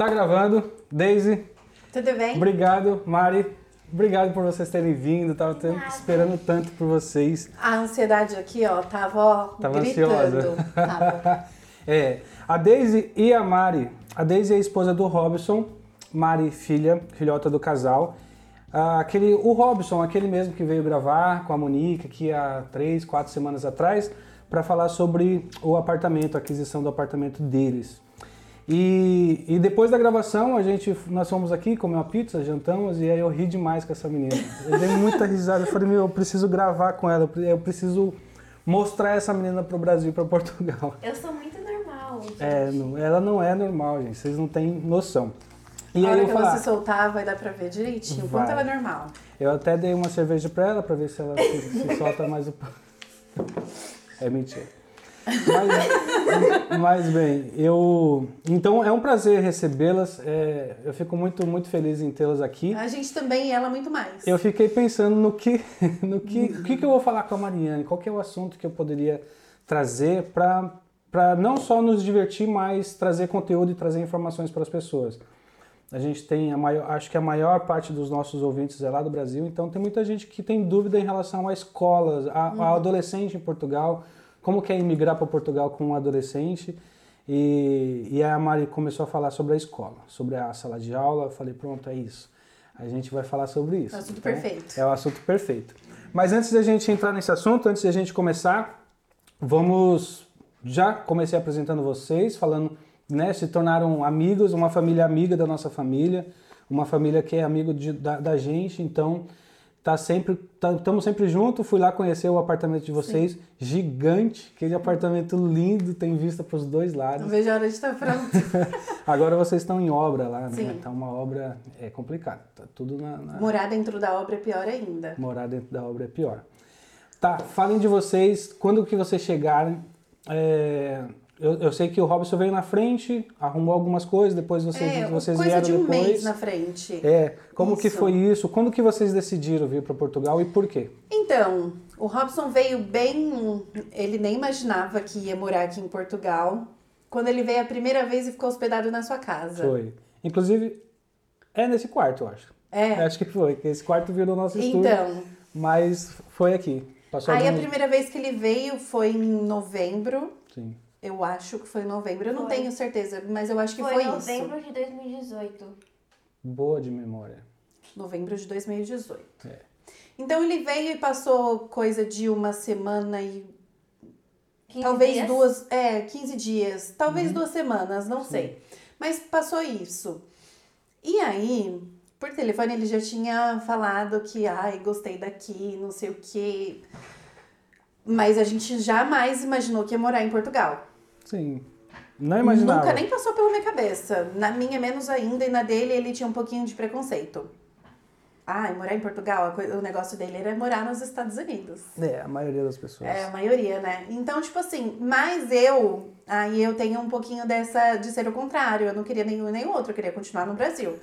Tá gravando. Daisy, Tudo bem? obrigado. Mari, obrigado por vocês terem vindo. Tava esperando tanto por vocês. A ansiedade aqui, ó, tava, ó, Tava gritando. ansiosa. Tava. É, a Daisy e a Mari. A Daisy é a esposa do Robson, Mari, filha, filhota do casal. Ah, aquele, o Robson, aquele mesmo que veio gravar com a Monique aqui há três, quatro semanas atrás, para falar sobre o apartamento, a aquisição do apartamento deles. E, e depois da gravação, a gente, nós fomos aqui comer uma pizza, jantamos, e aí eu ri demais com essa menina. Eu dei muita risada, eu falei, meu, eu preciso gravar com ela, eu preciso mostrar essa menina pro Brasil, para Portugal. Eu sou muito normal. gente. É, não- ela não é normal, gente. Vocês não têm noção. E a aí hora eu que falar, você soltar, vai dar pra ver direitinho o Vai. quanto ela é normal. eu até dei uma cerveja pra ela pra ver se ela se, se solta mais o É mentira. Mas, mas, bem, eu então é um prazer recebê-las. é, eu fico muito muito feliz em tê-las aqui. A gente também e ela muito mais. Eu fiquei pensando no que, no que, o que, que eu vou falar com a Mariane, qual que é o assunto que eu poderia trazer para para não só nos divertir, mas trazer conteúdo e trazer informações para as pessoas. A gente tem a maior, acho que a maior parte dos nossos ouvintes é lá do Brasil, então tem muita gente que tem dúvida em relação à escola, a, Uhum. ao adolescente em Portugal, como que é imigrar para Portugal com um adolescente. E, e a Mari começou a falar sobre a escola, sobre a sala de aula. Eu falei, pronto, é isso. A gente vai falar sobre isso. Assunto Então, perfeito. É o assunto perfeito. Mas antes da gente entrar nesse assunto, antes da gente começar, vamos. Já comecei apresentando vocês, falando, né? Se tornaram amigos, uma família amiga da nossa família, uma família que é amigo de- da, da gente, então tá sempre estamos sempre juntos. Fui lá conhecer o apartamento de vocês, gigante, aquele apartamento lindo, tem vista para os dois Não lados. vejo a hora de estar pronto. Agora vocês estão em obra lá, né? Sim. Tá uma obra é complicada, tá tudo na- na Morar dentro da obra é pior ainda. Morar dentro da obra é pior. Tá, falem de vocês, quando que vocês chegarem. é, eu, eu sei que o Robson veio na frente, arrumou algumas coisas, depois vocês, é, vocês coisa vieram de um depois. mês na frente. É, como que Isso. foi isso? Quando que vocês decidiram vir para Portugal e por quê? Então, o Robson veio bem. Ele nem imaginava que ia morar aqui em Portugal. Quando ele veio a primeira vez e ficou hospedado na sua casa. Foi. Inclusive, é nesse quarto, eu acho. É. Acho que foi, que esse quarto virou nosso estúdio, Então, mas foi aqui. Passou aí a alguns- primeira vez que ele veio foi em novembro. Sim. Eu acho que foi em novembro. Eu não Foi. tenho certeza, mas eu acho que Foi foi, em isso. novembro de 2018. Boa de memória. Novembro de 2018. É. Então ele veio e passou coisa de uma semana e 15 talvez dias. duas, é, 15 dias, talvez Uhum. duas semanas, não sei. Mas passou isso. E aí, por telefone ele já tinha falado que, ai, gostei daqui, não sei o quê. Mas a gente jamais imaginou que ia morar em Portugal. Sim. Não imaginava. Nunca nem passou pela minha cabeça. Na minha, menos ainda, e na dele, ele tinha um pouquinho de preconceito. Ai, morar em Portugal, o negócio dele era morar nos Estados Unidos. É, a maioria das pessoas. É, a maioria, né? Então, tipo assim, mas eu, aí eu tenho um pouquinho dessa de ser o contrário. Eu não queria nenhum nem outro, eu queria continuar no Brasil.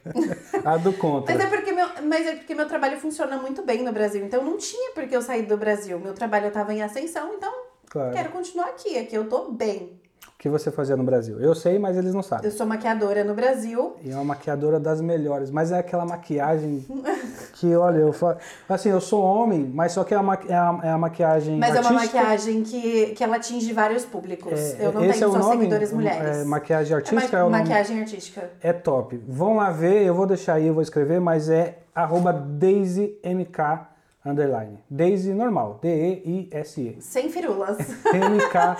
A do contra. Mas é porque meu, mas é porque meu trabalho funciona muito bem no Brasil. Então não tinha por que eu sair do Brasil. Meu trabalho estava em ascensão, então Claro. quero continuar aqui. Aqui eu tô bem. O que você fazia no Brasil? Eu sei, mas eles não sabem. Eu sou maquiadora no Brasil. E é uma maquiadora das melhores, mas é aquela maquiagem que, olha, eu falo. Assim, eu sou homem, mas só que é a, maqui- é a, é a maquiagem. Mas é uma artística. maquiagem que, que ela atinge vários públicos. É, eu não esse tenho é o só nome? seguidores mulheres. É, maquiagem É artística ma- é o nome? maquiagem artística. É top. Vão lá ver, eu vou deixar aí, eu vou escrever, mas é arroba DaisyMK underline. Daisy normal, D-E-I-S-E. Sem firulas. MK.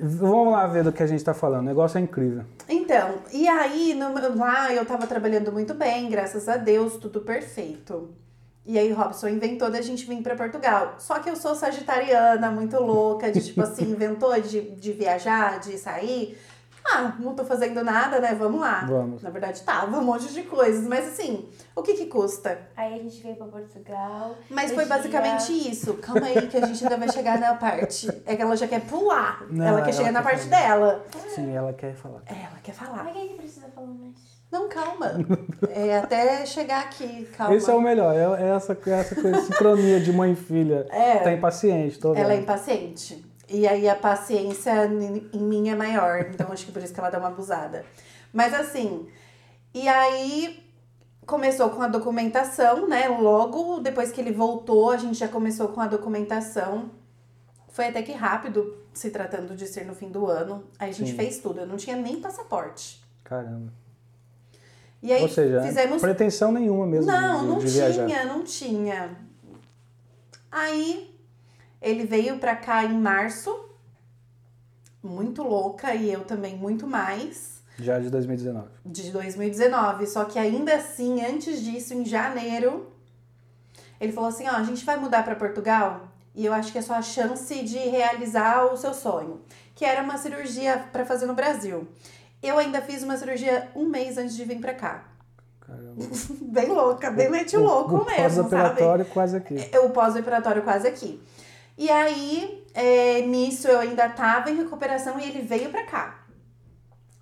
Vamos lá ver do que a gente tá falando, o negócio é incrível. Então, e aí no- lá eu tava trabalhando muito bem, graças a Deus, tudo perfeito. E aí Robson inventou da gente vir pra Portugal. Só que eu sou sagitariana, muito louca, de tipo assim, inventou de, de viajar, de sair. Ah, não tô fazendo nada, né? Vamos lá. Vamos. Na verdade, tava um monte de coisas. Mas assim, o que que custa? Aí a gente veio pra Portugal. Mas foi dia- basicamente isso. Calma aí que a gente ainda vai chegar na parte. É que ela já quer pular. Não, ela quer ela chegar na quer parte falar. dela. Sim, ela quer falar. Ela quer falar. Mas quem que precisa falar mais? Não, calma. É até chegar aqui, calma. Esse é o melhor, é, é essa, é essa coisa, sincronia de mãe e filha. É. Tá impaciente, tô vendo. Ela é impaciente. E aí a paciência em mim é maior. Então acho que por isso que ela dá uma abusada. Mas assim, e aí começou com a documentação, né? Logo depois que ele voltou, a gente já começou com a documentação. Foi até que rápido, se tratando de ser no fim do ano. Aí a gente Sim. fez tudo. Eu não tinha nem passaporte. Caramba. E aí Ou seja, fizemos pretensão nenhuma mesmo não, de, não de tinha, viajar. não tinha. Aí ele veio pra cá em março, muito louca, e eu também muito mais, Já de 2019. de 2019. Só que ainda assim, antes disso, em janeiro, ele falou assim: ó, a gente vai mudar pra Portugal e eu acho que é só a chance de realizar o seu sonho, que era uma cirurgia pra fazer no Brasil. Eu ainda fiz uma cirurgia um mês antes de vir pra cá. Caramba. Bem louca, bem mete o louco o mesmo, sabe? Pós-operatório quase aqui. É, o pós-operatório quase aqui. E aí, é, nisso eu ainda tava em recuperação e ele veio pra cá.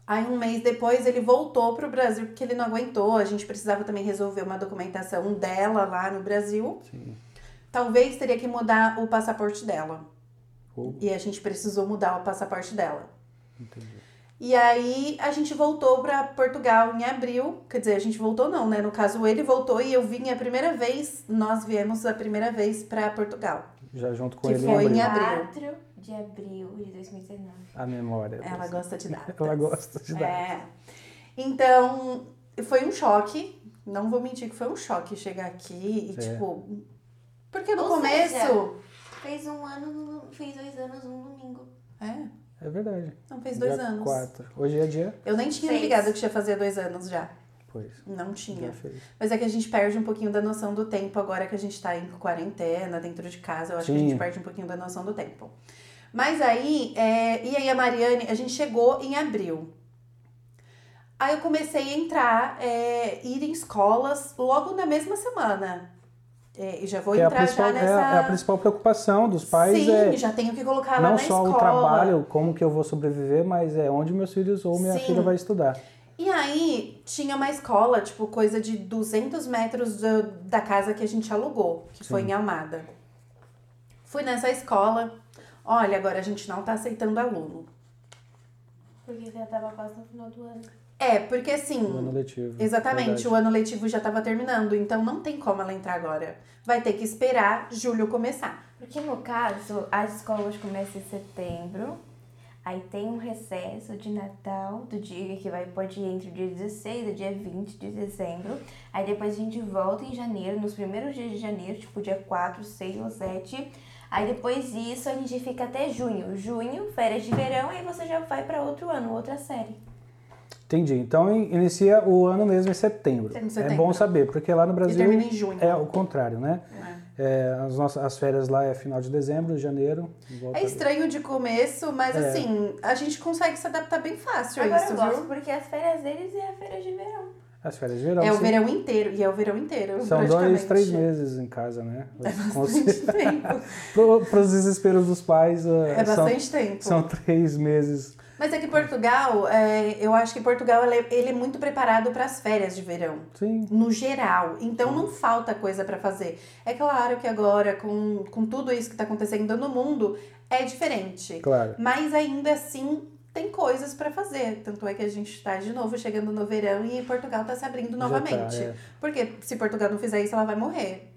Aí um mês depois ele voltou pro Brasil porque ele não aguentou. A gente precisava também resolver uma documentação dela lá no Brasil. Sim. Talvez teria que mudar o passaporte dela. Ou- E a gente precisou mudar o passaporte dela. Entendi. E aí a gente voltou pra Portugal em abril. Quer dizer, a gente voltou não, né? No caso, ele voltou e eu vim a primeira vez. Nós viemos a primeira vez pra Portugal. Já junto com Que ele foi em abril. abril. 4 de abril de 2019. A memória. Ela gosta de datas. Ela gosta de dar. É. Então, foi um choque. Não vou mentir que foi um choque chegar aqui e, É. tipo. Porque no Ou começo. seja, Fez um ano, no- fez dois anos num domingo. É, É verdade. não fez dois Dia anos. Quatro. Hoje é dia? Eu nem tinha Seis. ligado que já fazia dois anos já. Pois. Não tinha. Mas é que a gente perde um pouquinho da noção do tempo agora que a gente tá em quarentena, dentro de casa. Eu acho que a Sim. gente perde um pouquinho da noção do tempo. Mas aí, é, e aí a Mariane, a gente chegou em abril. Aí eu comecei a entrar, é, ir em escolas logo na mesma semana. É, e já vou Que é entrar principal, já nessa. é, a- é a principal preocupação dos pais Sim, é já tenho que colocar lá não na só escola. o trabalho, como que eu vou sobreviver, mas é onde meus filhos ou minha Sim. filha vai estudar. E aí, tinha uma escola, tipo, coisa de 200 metros da, da casa que a gente alugou, que foi Sim. em Almada. Fui nessa escola. Olha, agora a gente não tá aceitando aluno. Porque já tava quase no final do ano. É, porque assim. No ano letivo. Exatamente, Verdade. o ano letivo já tava terminando, então não tem como ela entrar agora. Vai ter que esperar julho começar. Porque no caso, as escolas começam em setembro, aí tem um recesso de Natal, do dia que vai pode ir entre o dia 16 e o dia 20 de dezembro. Aí depois a gente volta em janeiro, nos primeiros dias de janeiro, tipo dia 4, 6 ou 7. Aí depois disso a gente fica até junho. Junho, férias de verão, aí você já vai pra outro ano, outra série. Entendi. Então in- inicia o ano mesmo em setembro. Em É setembro. bom saber, porque lá no E Brasil termina em junho. é o contrário, né? É, as, nossas, as férias lá é final de dezembro, janeiro. volta É estranho de começo, mas É. assim, a gente consegue se adaptar bem fácil a Agora isso, eu gosto, viu? porque as férias deles é a férias de verão. As férias de verão. É o sim. verão inteiro, e é o verão inteiro. São dois, três meses em casa, né? É bastante tempo. Para os desesperos dos pais, é, É são, bastante tempo. são três meses. Mas é que Portugal, é, eu acho que Portugal ele é, ele é muito preparado para as férias de verão. Sim, No geral. Então não falta coisa para fazer. É claro que agora, com, com tudo isso que está acontecendo no mundo, é diferente. claro. Mas ainda assim tem coisas para fazer. Tanto é que a gente está de novo chegando no verão e Portugal está se abrindo Já novamente. tá, é. Porque se Portugal não fizer isso, ela vai morrer.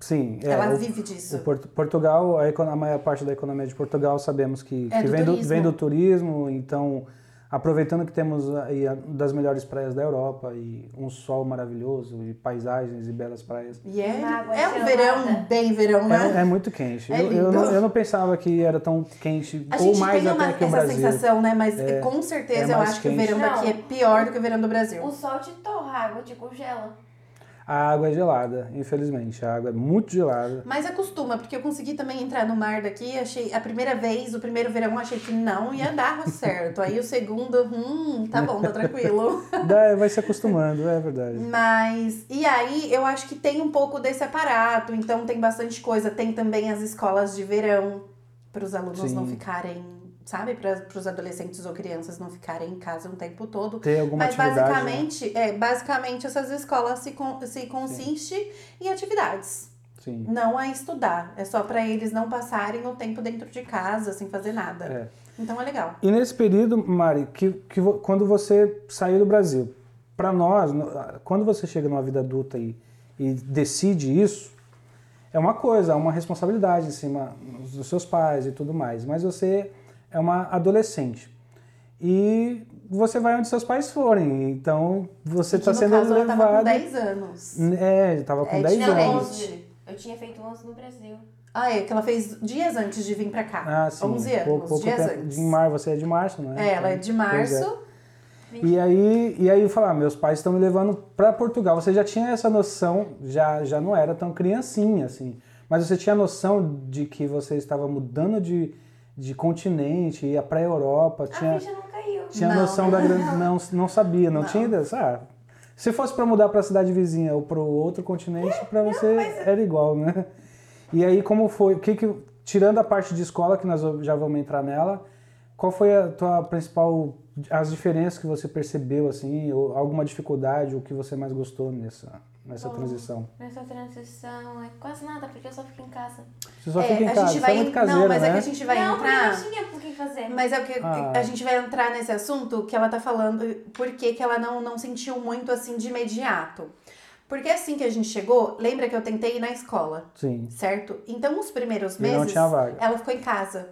Sim, é, ela o- vive disso. O Portu- Portugal, a, a maior parte da economia de Portugal sabemos que, É que do vem, do, vem do turismo, então aproveitando que temos aí a- das melhores praias da Europa e um sol maravilhoso e paisagens e belas praias. E é, é um verão bem verão, né? É, é muito quente. É eu, eu, não, eu não pensava que era tão quente, A ou gente mais tem até uma, que o essa Brasil. sensação, né? Mas É, com certeza é eu acho que o quente. verão Não. daqui é pior do que o verão do Brasil. O sol te torra, a água te congela. A água é gelada, infelizmente. A água é muito gelada. Mas acostuma, porque eu consegui também entrar no mar daqui, achei a primeira vez, o primeiro verão, achei que não ia dar certo. Aí o segundo, hum, tá bom, tá tranquilo. Dá- vai se acostumando, é verdade. Mas, e aí eu acho que tem um pouco desse aparato, então tem bastante coisa. Tem também as escolas de verão, para os alunos não Sim. ficarem, sabe? Para os adolescentes ou crianças não ficarem em casa o tempo todo. Ter alguma Mas atividade. né? basicamente, é, basicamente essas escolas se, con se consiste em atividades. Sim. Não a estudar. É só para eles não passarem o tempo dentro de casa sem fazer nada. É. Então é legal. E nesse período, Mari, que, que quando você saiu do Brasil, para nós, quando você chega numa vida adulta e, e decide isso, é uma coisa, é uma responsabilidade em cima dos seus pais e tudo mais. Mas você é uma adolescente e você vai onde seus pais forem. Então você Que está no sendo caso, ela tava com levado. 10 anos. É, estava com É 10 diferente. anos. 11. Eu tinha feito 11 no Brasil. Ah, é, que ela fez dias antes de vir pra cá. Ah, sim. 11 anos, Pou- pouco dias tempo. antes. De mar, você é de março, não é? É, ela é de março. É. E aí, e aí eu falar, meus pais estão me levando para Portugal. Você já tinha essa noção, já, já não era tão criancinha assim, mas você tinha noção de que você estava mudando de, de continente, ia para a Europa, A tinha, ficha não caiu. tinha Não, noção da grande, não, não sabia, não, Não. tinha ideia. Ah, se fosse para mudar para a cidade vizinha ou para o outro continente, para você era igual, né? E aí como foi? O que que tirando a parte de escola que nós já vamos entrar nela, qual foi a tua principal as diferenças que você percebeu assim, ou alguma dificuldade, o que você mais gostou nessa nessa Bom, transição? Nessa transição é quase nada, porque eu só fico em casa. Você só É, fica em a casa, gente você vai. é muito caseiro, não, mas né? é que a gente vai não, entrar. porque não tinha por que fazer. Mas é o que Ah. a gente vai entrar nesse assunto que ela tá falando, por que que ela não, não sentiu muito assim de imediato. Porque assim que a gente chegou, lembra que eu tentei ir na escola, Sim. certo? Então os primeiros meses não tinha vaga. ela ficou em casa.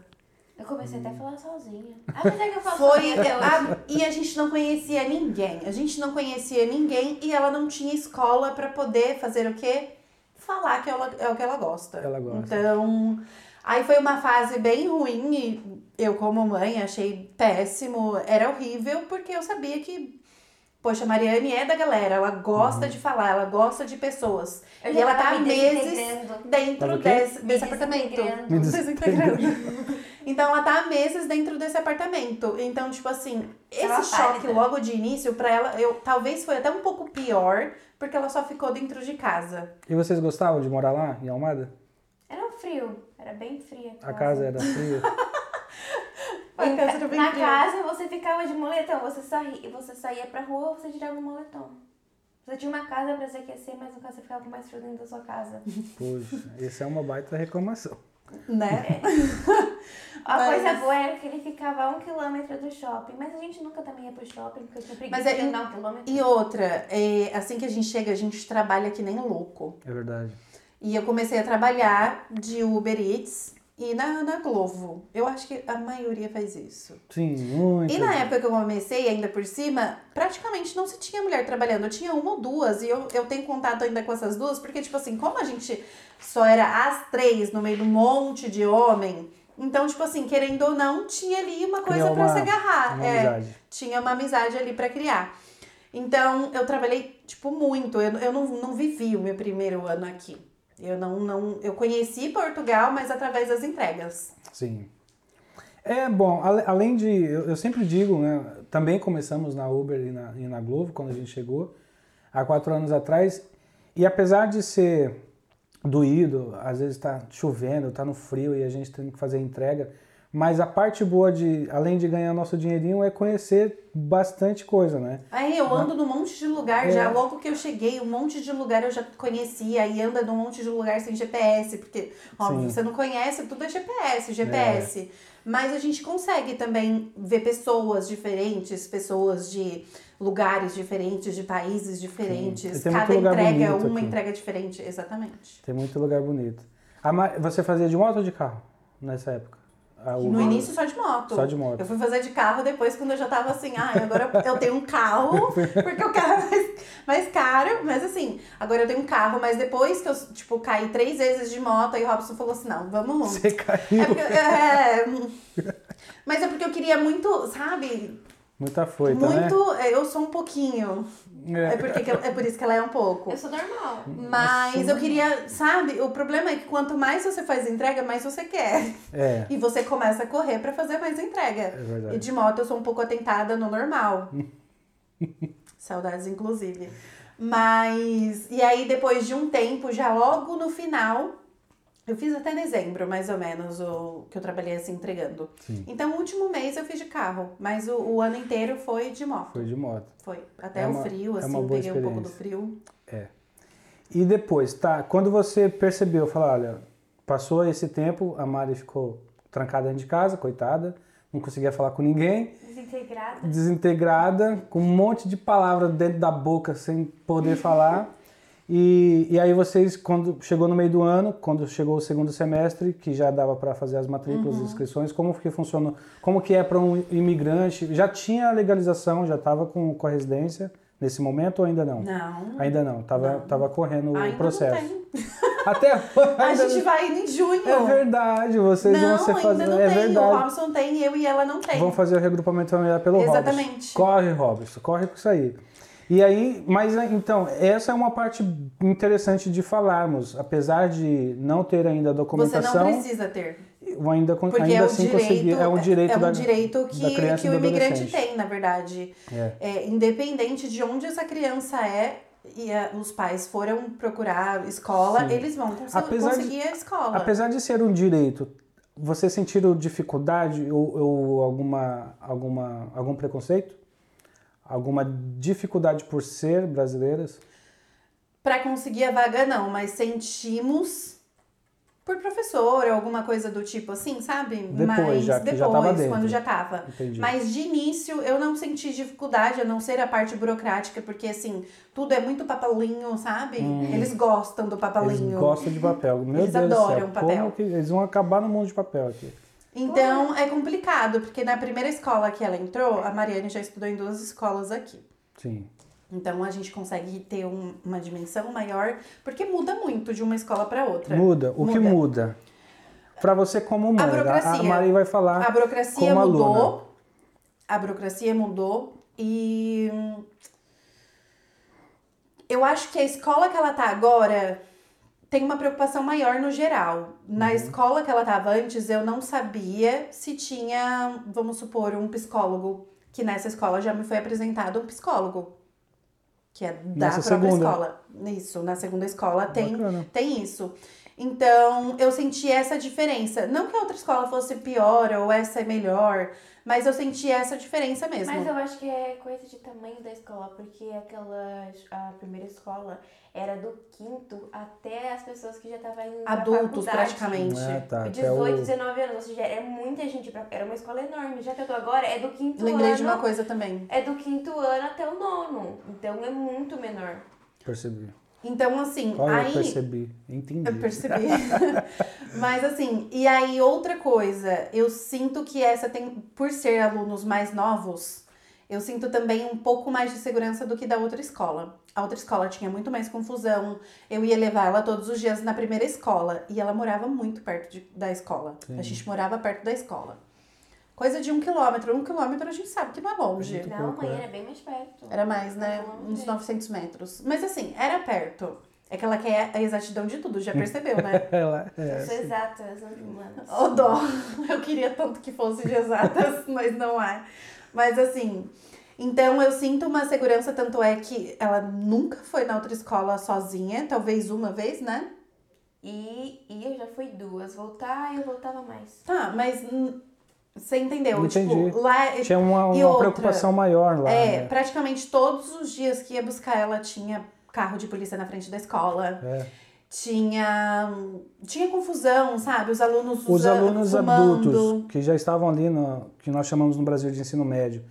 Eu comecei até a falar sozinha. Apesar que eu falo Foi sozinha até hoje. a- e a gente não conhecia ninguém. A gente não conhecia ninguém e ela não tinha escola pra poder fazer o quê? Falar que ela, é o que ela gosta. Ela gosta. Então, aí foi uma fase bem ruim e eu como mãe achei péssimo, era horrível porque eu sabia que Poxa, a Mariane é da galera, ela Uhum. gosta de falar, ela gosta de pessoas. Eu e ela tá me meses dentro desse, Me desse apartamento. desintegrando. Me Desintegrando. Então ela tá há meses dentro desse apartamento. Então, tipo assim, Tava esse choque pálida. logo de início, pra ela, eu talvez foi até um pouco pior, porque ela só ficou dentro de casa. E vocês gostavam de morar lá em Almada? Era um frio, era bem fria. A casa era fria? A Em casa bem na casa você ficava de moletom, você saía, você saía pra rua ou você tirava o moletom. Você tinha uma casa pra se aquecer, mas no caso você ficava com mais frio dentro da sua casa. Poxa, essa é uma baita reclamação. Né? A Mas- coisa boa era que ele ficava a um quilômetro do shopping, mas a gente nunca também ia pro shopping, porque eu tinha preguiça Mas é- de andar um quilômetro. E outra, é, assim que a gente chega, a gente trabalha que nem louco. É verdade. E eu comecei a trabalhar de Uber Eats e na, na Glovo. Eu acho que a maioria faz isso. Sim, muito. E na época que eu comecei, ainda por cima, praticamente não se tinha mulher trabalhando. Eu tinha uma ou duas, e eu, eu tenho contato ainda com essas duas, porque, tipo assim, como a gente só era as três no meio um monte de homem, então, tipo assim, querendo ou não, tinha ali uma coisa uma- se agarrar. uma é, tinha uma amizade ali pra criar. Então, eu trabalhei, tipo, muito. Eu, eu não, não vivi o meu primeiro ano aqui. Eu não, não. Eu conheci Portugal, mas através das entregas. Sim. É bom, além de. Eu, eu sempre digo, né? Também começamos na Uber e na, e na Globo quando a gente chegou, há quatro anos atrás. E apesar de ser doído, às vezes tá chovendo, tá no frio e a gente tem que fazer entrega, mas a parte boa de, além de ganhar nosso dinheirinho, é conhecer bastante coisa, né? Aí eu ando num monte de lugar, É. já logo que eu cheguei, um monte de lugar eu já conhecia, aí anda num monte de lugar sem GPS, porque, óbvio, Sim. você não conhece, tudo é GPS, GPS. Mas a gente consegue também ver pessoas diferentes, pessoas de lugares diferentes, de países diferentes. E Cada entrega, bonito uma aqui. entrega diferente, exatamente. Tem muito lugar bonito. Você fazia de moto ou de carro nessa época? A No Uber? início só de moto. Só de moto. Eu fui fazer de carro depois quando eu já tava assim, ah, agora eu tenho um carro, porque o carro é mais, mais caro, mas assim, agora eu tenho um carro, mas depois que eu, tipo, caí três vezes de moto, aí o Robson falou assim, não, vamos. Você caiu. É porque, é, mas é porque eu queria muito, sabe? Muita foita, muito. é, Eu sou um pouquinho. né? É, porque que- é por isso que ela é um pouco. Eu sou normal. Mas eu queria, sabe? O problema é que quanto mais você faz entrega, mais você quer. É, E você começa a correr pra fazer mais entrega. é verdade. E de moto eu sou um pouco atentada no normal. Saudades, inclusive. Mas. E aí, depois de um tempo, já logo no final. Eu fiz até dezembro, mais ou menos, o que eu trabalhei assim entregando. Sim. Então, o último mês eu fiz de carro, mas o, o ano inteiro foi de moto. Foi de moto. Foi. Até É o uma- frio, é assim, peguei um pouco do frio. E depois, tá? Quando você percebeu, falou, olha, passou esse tempo, a Mari ficou trancada dentro de casa, coitada, não conseguia falar com ninguém, Desintegrada. desintegrada, com um monte de palavras dentro da boca sem poder falar. E, e aí vocês, quando chegou no meio do ano, quando chegou o segundo semestre, que já dava para fazer as matrículas, Uhum. inscrições, como que funcionou? Como que é para um imigrante? Já tinha a legalização, já estava com, com a residência nesse momento ou ainda não? Não. Ainda não, tava, tava correndo Ainda o processo. não. Até A gente vai indo em junho. É verdade, vocês não, vão ser ainda fazer. não É tem. O verdade. Robson tem, eu e ela não tem. Vão fazer o regrupamento familiar pelo Exatamente. Robson. Corre, Robson, corre com isso aí. E aí, mas então, essa é uma parte interessante de falarmos. Apesar de não ter ainda a Você documentação, não precisa ter. ainda, Porque ainda é o assim direito, conseguir. É um direito, é um da, direito que, que o imigrante tem, na verdade. É. É, independente de onde essa criança é e é, os pais foram procurar escola, Sim. eles vão cons- Apesar de- conseguir a escola. Apesar de ser um direito, você sentiram dificuldade ou, ou alguma, alguma, algum preconceito? Alguma dificuldade por ser brasileiras? Para conseguir a vaga, não, mas sentimos por professor alguma coisa do tipo assim, sabe? Depois, mas já que já depois, tava quando já tava. Entendi. Mas de início eu não senti dificuldade, a não ser a parte burocrática, porque assim, tudo é muito papelinho, sabe? Eles gostam do Hum. Eles papelinho. gostam de papel. Meu Eles Deus do adoram céu, papel. eles vão acabar no mundo de papel aqui? Então é complicado, porque na primeira escola que ela entrou, a Mariane já estudou em duas escolas aqui. Sim. Então a gente consegue ter um- uma dimensão maior, porque muda muito de uma escola para outra. Muda. O que Muda. muda? Pra você como mãe, a, burocracia. a Mari vai falar A burocracia como mudou. aluna. A burocracia mudou e hum, eu acho que a escola que ela tá agora tem uma preocupação maior no geral. Na Uhum. escola que ela tava antes, eu não sabia se tinha, vamos supor, um psicólogo, que nessa escola já me foi apresentado um psicólogo. Que é da Nessa própria segunda. escola. Isso, na segunda escola tem Bacana. tem isso. Então, eu senti essa diferença. Não que a outra escola fosse pior ou essa é melhor, mas eu senti essa diferença mesmo. Mas eu acho que é coisa de tamanho da escola, porque aquela a primeira escola era do quinto até as pessoas que já estavam indo pra Adultos, faculdade. praticamente. É, tá. até 18, o- 19 anos, ou seja, é muita gente. Pra... Era uma escola enorme. Já que eu tô agora, é do quinto Lembrei ano. de uma coisa também. É do quinto ano até o nono. Então é muito menor. Percebi. Então, assim, Olha, eu aí. percebi. Entendi. Eu percebi. Mas assim, e aí outra coisa, eu sinto que essa tem, por ser alunos mais novos, eu sinto também um pouco mais de segurança do que da outra escola. A outra escola tinha muito mais confusão. Eu ia levar ela todos os dias na primeira escola e ela morava muito perto de- da escola. A gente morava perto da escola. Coisa de um quilômetro. Um quilômetro a gente sabe que não é longe. Muito Não, pouco, mãe, é. era bem mais perto. Era mais, né? Uns bem. 900 metros. Mas assim, era perto. É que ela quer a exatidão de tudo, já percebeu, né? Ela, é, sou exata, eu sou de humanas. Ô dó, eu queria tanto que fosse de exatas, mas não é. Mas assim, então eu sinto uma segurança, tanto é que ela nunca foi na outra escola sozinha, talvez uma vez, né? E, e eu já fui duas. Voltar, eu voltava mais. Tá, mas você entendeu? Entendi. Tipo, lá tinha uma, uma outra, preocupação maior lá. é, né? praticamente todos os dias que ia buscar ela tinha carro de polícia na frente da escola. É. Tinha tinha confusão, sabe? Os alunos Os alunos fumando. adultos que já estavam ali, no, que nós chamamos no Brasil de ensino médio,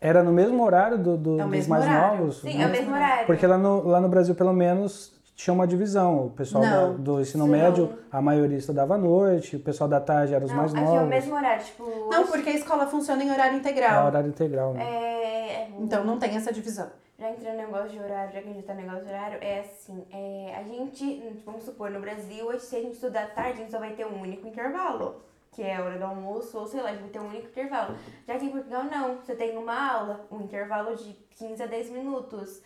era no mesmo horário do, do- É dos mais horário. novos? Sim, né? é o mesmo horário. Porque lá no, lá no Brasil, pelo menos, tinha uma divisão. O pessoal da- do ensino Sim. médio, a maioria estudava à noite, o pessoal da tarde era os Não, mais aqui novos. é o mesmo horário, tipo. Não, porque a escola funciona em horário É integral. horário integral, né? É, Então não tem essa divisão. Já entrando no negócio de horário, já que a gente tá no negócio de horário, é assim, é, a gente, vamos supor, no Brasil, hoje, se a gente estudar tarde, a gente só vai ter um único intervalo, que é a hora do almoço, ou sei lá, a gente vai ter um único intervalo. Já que em Portugal, não. Você tem uma aula, um intervalo de 15 a 10 minutos.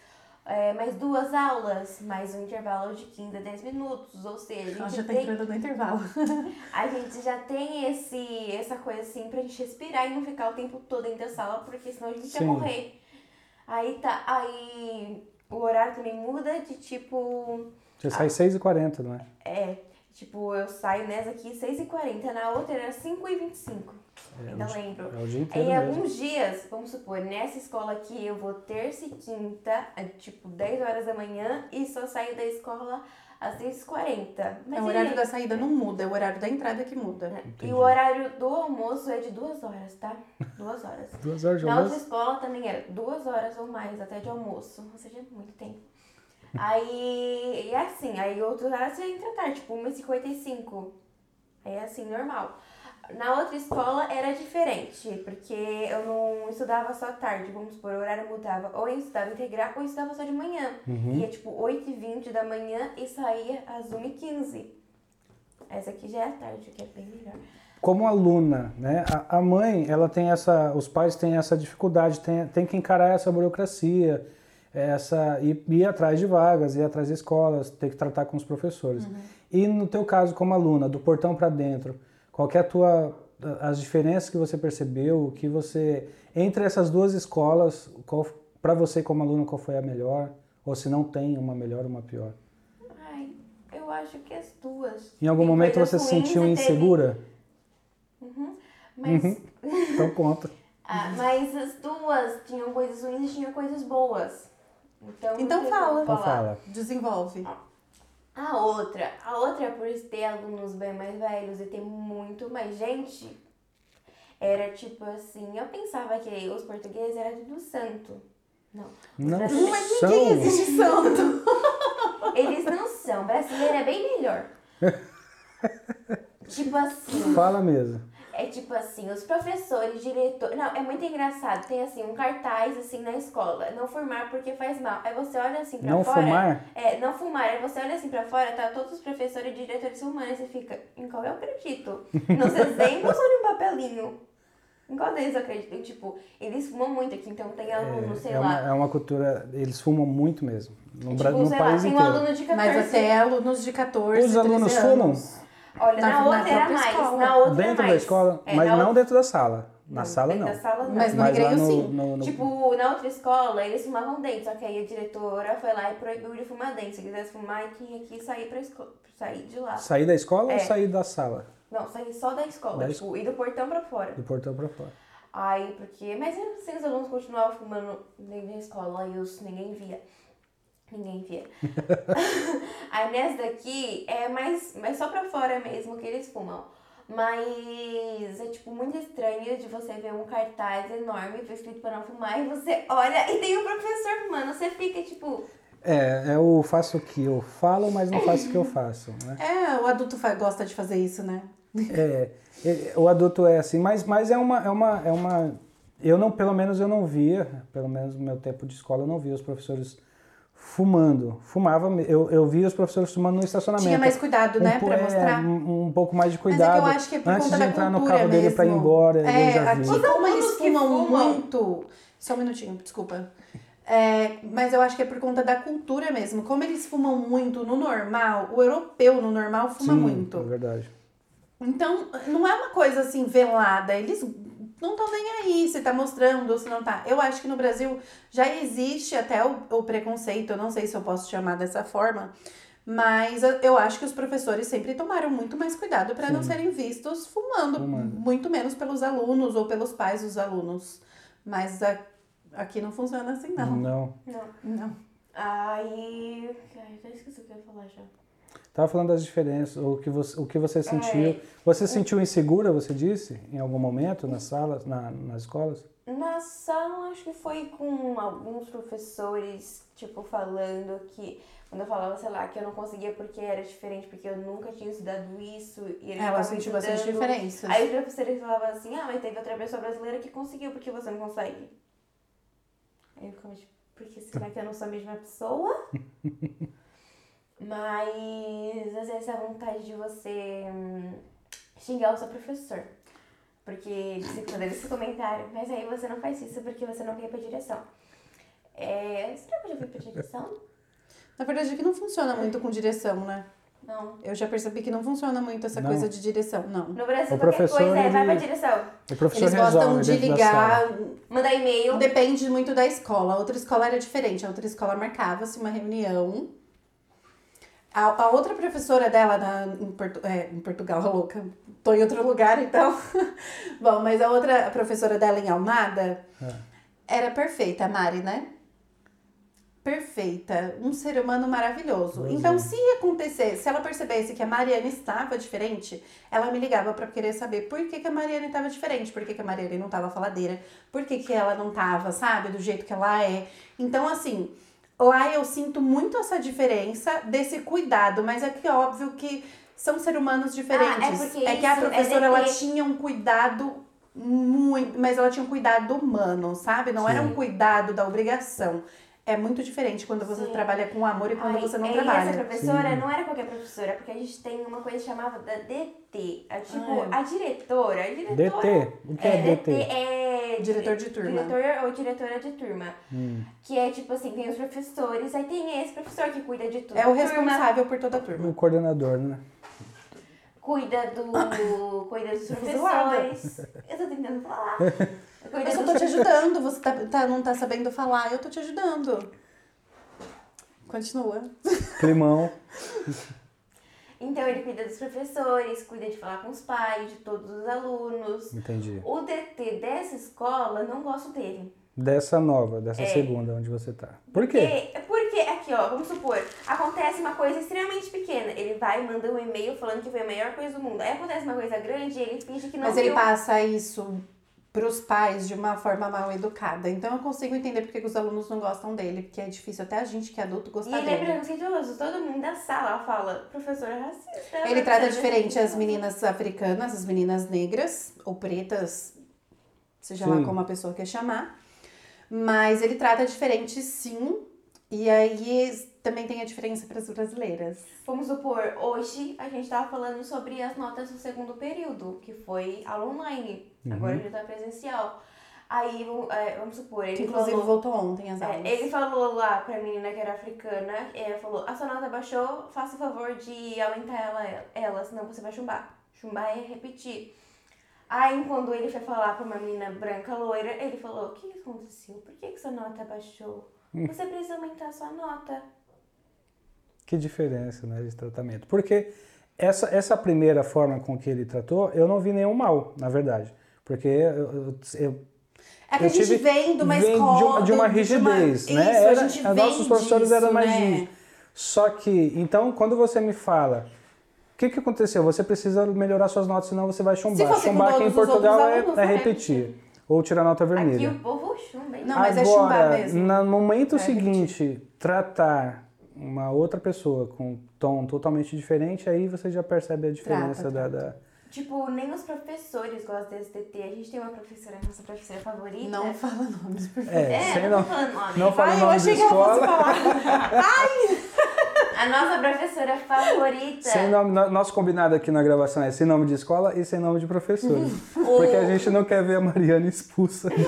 É, mais duas aulas, mais um intervalo de 15 a 10 minutos. Ou seja, a gente, já tá tem, entrando no intervalo. a gente já tem esse, essa coisa assim pra gente respirar e não ficar o tempo todo dentro da sala, porque senão a gente Sim. ia morrer. Aí tá, aí o horário também muda de tipo, Você sai 6h40, não é? é, tipo, eu saio nessa aqui 6h40, na outra era 5h25. É, Ainda lembro. É o dia Em inteiro mesmo. alguns dias, vamos supor, nessa escola aqui eu vou terça e quinta, é, tipo 10 horas da manhã, e só saio da escola às 6h40. Mas É, o horário aí? da saída não muda, é o horário da entrada que muda. E o horário do almoço é de duas horas, tá? Duas horas. Duas horas de Na outra almoço? escola também era duas horas ou mais até de almoço. Ou seja, muito tempo. Aí, e assim, aí outro horário você entra tarde, tipo 1h55. Aí é assim, normal. Na outra escola era diferente, porque eu não estudava só tarde, vamos supor, o horário mudava. Ou eu estudava integral ou eu estudava só de manhã. Ia tipo 8h20 da manhã e saía às 1h15. Essa aqui já é a tarde, que é bem melhor. Como aluna, né? A, a mãe, ela tem essa, os pais têm essa dificuldade, tem, tem que encarar essa burocracia, essa ir, ir atrás de vagas, ir atrás de escolas, ter que tratar com os professores. E no teu caso como aluna, do portão para dentro, qual que é a tua as diferenças que você percebeu, o que você entre essas duas escolas, qual para você como aluna qual foi a melhor? Ou se não tem uma melhor ou uma pior? Ai, eu acho que as duas. Em algum Tem momento você se sentiu e teve- insegura? Mas, Então conta. ah, mas as duas tinham coisas ruins e tinham coisas boas. Então, Então fala. Então fala. Desenvolve. A outra, a outra é por ter alunos bem mais velhos e ter muito mais gente. Era tipo assim, eu pensava que os portugueses eram tudo santo. Não. Não são. Quem existe santo? Eles não são. Brasileiro é bem melhor. tipo assim. Fala mesmo. É tipo assim, os professores, diretor. Não, é muito engraçado. Tem assim, um cartaz assim na escola. Não fumar porque faz mal. Aí você olha assim pra Não fora. fumar? É, não fumar. Aí você olha assim pra fora, tá todos os professores e diretores fumando. E você fica, em qual eu acredito? Nos exemplos ou no papelinho? Em qual deles eu acredito? E, tipo, eles fumam muito aqui, então tem aluno, sei é, lá. uma, é uma cultura, eles fumam muito mesmo. No, tipo, no sei país lá, tem um inteiro. aluno de 14 Mas até alunos de 14, Os alunos 13 fumam? Olha, na- na, na outra era própria mais. escola. Na outra era Dentro mais. da escola, É, mas na não outra- dentro da sala. Na sala dentro não. sala não. Mas no Mas recreio, no, sim. no- no- Tipo, na outra escola, eles fumavam dentro, só que aí a diretora foi lá e proibiu de fumar dentro. Se quisesse fumar, tinha que sair pra escola, sair de lá. Sair da escola É. ou sair da sala? Não, sair só da escola, Da tipo, ir do portão pra fora. Do portão pra fora. Aí, porque. Mas assim, os alunos continuavam fumando dentro da escola e os ninguém via. Ninguém via. Aí nessa daqui é mais, mais só pra fora mesmo que eles fumam. Mas é tipo muito estranho de você ver um cartaz enorme escrito pra não fumar e você olha e tem um professor fumando. Você fica tipo. É, é o faço o que eu falo, mas não faço o que eu faço, né? É, o adulto gosta de fazer isso, né? É, é, o adulto é assim, mas, mas é uma, é uma, é uma, eu não, pelo menos eu não via, pelo menos no meu tempo de escola eu não via os professores fumando, fumava, eu, eu via os professores fumando no estacionamento. Tinha mais cuidado, né, um, po- pra é, mostrar. um, um pouco mais de Mas é cuidado que eu acho que é por antes conta de da entrar no cultura carro dele para ir mesmo. embora, eu É, já aqui vi. como alunos eles fumam. muito... Só um minutinho, desculpa. É, mas eu acho que é por conta da cultura mesmo. Como eles fumam muito no normal, o europeu no normal fuma Sim, muito. é verdade. Então, não é uma coisa assim velada. Eles não estão nem aí se tá mostrando ou se não tá. Eu acho que no Brasil já existe até o, o preconceito, eu não sei se eu posso chamar dessa forma, mas eu, acho que os professores sempre tomaram muito mais cuidado para não serem vistos fumando, Fumando. muito menos pelos alunos ou pelos pais dos alunos. Mas a- aqui não funciona assim, não. Não. Não. Não. Aí. Ai, já esqueci o que eu ia falar já. Tava falando das diferenças, o que você, o que você sentiu. É. Você se sentiu insegura, você disse, em algum momento, nas salas, na, nas escolas? Na sala, acho que foi com alguns professores, tipo, falando que quando eu falava, sei lá, que eu não conseguia porque era diferente, porque eu nunca tinha estudado isso e eles Ela estavam sentiu bastante diferenças. Aí os professores falavam assim, ah, mas teve outra pessoa brasileira que conseguiu, porque você não consegue? Aí eu ficava tipo, porque será que eu não sou a mesma pessoa? mas às vezes a vontade de você hum, xingar o seu professor. Porque eles ficam fazendo esse comentário, mas aí você não faz isso porque você não quer ir pra direção. É, será que eu já fui pra direção? Na verdade, aqui não funciona muito com direção, né? Não. Eu já percebi que não funciona muito essa Não. coisa de direção, não. No Brasil, O qualquer coisa é, vai pra direção. O professor Eles gostam de ligar, Manda e-mail. Depende muito da escola. A outra escola era diferente. A outra escola marcava-se uma reunião. A, a outra professora dela na, em, Portu- é, em Portugal, louca. Tô em outro lugar, então. Bom, mas a outra professora dela em Almada É. era perfeita, a Mari, né? perfeita, um ser humano maravilhoso. Pois então, é. se acontecer, se ela percebesse que a Mariane estava diferente, ela me ligava pra querer saber por que, que a Mariane estava diferente, por que, que a Mariane não estava faladeira, por que, que ela não estava, sabe, do jeito que ela é. Então, assim, lá eu sinto muito essa diferença desse cuidado, mas é que óbvio que são seres humanos diferentes. Ah, é porque que a é professora ela DT. tinha um cuidado muito, mas ela tinha um cuidado humano, sabe? Não era Sim. um cuidado da obrigação. É muito diferente quando você Sim. trabalha com amor e quando Ai, você não e trabalha. essa professora Sim. não era qualquer professora, porque a gente tem uma coisa chamada da DT. É tipo, Ah, é. a diretora. A diretora DT? O que é, DT? é Diretor de turma. Diretor ou diretora de turma. Hum. Que é tipo assim, tem os professores, aí tem esse professor que cuida de tudo. É o Turma, responsável por toda a turma. O coordenador, né? Cuida do. cuida dos professores. Eu tô tentando falar. Cuida Eu tô te ajudando, você tá, tá- não tá sabendo falar, eu tô te ajudando. Continua. Climão. Então ele cuida dos professores, cuida de falar com os pais, de todos os alunos. Entendi. O DT dessa escola, não gosto dele. Dessa nova, dessa É. segunda, onde você tá. Por quê? Porque, porque aqui, ó, vamos supor, acontece uma coisa extremamente pequena. Ele vai e manda um e-mail falando que foi a melhor coisa do mundo. Aí acontece uma coisa grande e ele finge que não Mas ele viu. passa isso pros pais de uma forma mal educada. Então eu consigo entender porque que os alunos não gostam dele, porque é difícil até a gente que é adulto E gostar ele é dele. preconceituoso. Todo mundo da sala fala, professor é racista. Ele trata é diferente as racista." meninas africanas, as meninas negras ou pretas, seja lá Sim. como a pessoa quer chamar. Mas ele trata diferente sim. E aí também tem a diferença para as brasileiras. Vamos supor, hoje a gente tava falando sobre as notas do segundo período, que foi aula online. Uhum. Agora já tá presencial. Aí, vamos- é, vamos supor, ele Que inclusive falou... voltou ontem as É, aulas. ele falou lá pra menina que era africana, é, falou, a sua nota baixou, faça o favor de aumentar ela, ela, senão você vai chumbar. Chumbar é repetir. Aí, quando ele foi falar pra uma menina branca loira, ele falou, o que que aconteceu? Por que que sua nota baixou? Hum. Você precisa aumentar a sua nota. Que diferença, né, de tratamento. Porque essa, essa primeira forma com que ele tratou, eu não vi nenhum mal, na verdade. Porque eu, eu- eu- É que eu a gente tive- vem de uma vem de escola. uma- de uma de rigidez, né? Isso, Era- a gente vem nossos professores eram disso, mais né? rígidos. Só que, então, quando você me fala, o que, que aconteceu? Você precisa melhorar suas notas, senão você vai chumbar. com Chumbar aqui em Portugal é, é vai repetir. Ou tirar nota Aqui vermelha. o povo chumba, hein? Não, mas é chumbar Agora, mesmo. no momento É seguinte, tratar uma outra pessoa com tom totalmente diferente, aí você já percebe a diferença Trata, da- da, Tipo, nem os professores gostam desse DT. A gente tem uma professora, nossa professora favorita. Não fala nomes, por favor. É, É, sem não não, tô falando nome. não fala Ai, o eu achei que ela fosse escola. falar. A nossa professora favorita. Sem nome, no- nosso combinado aqui na gravação é sem nome de escola e sem nome de professor. Porque a gente não quer ver a Mariana expulsa.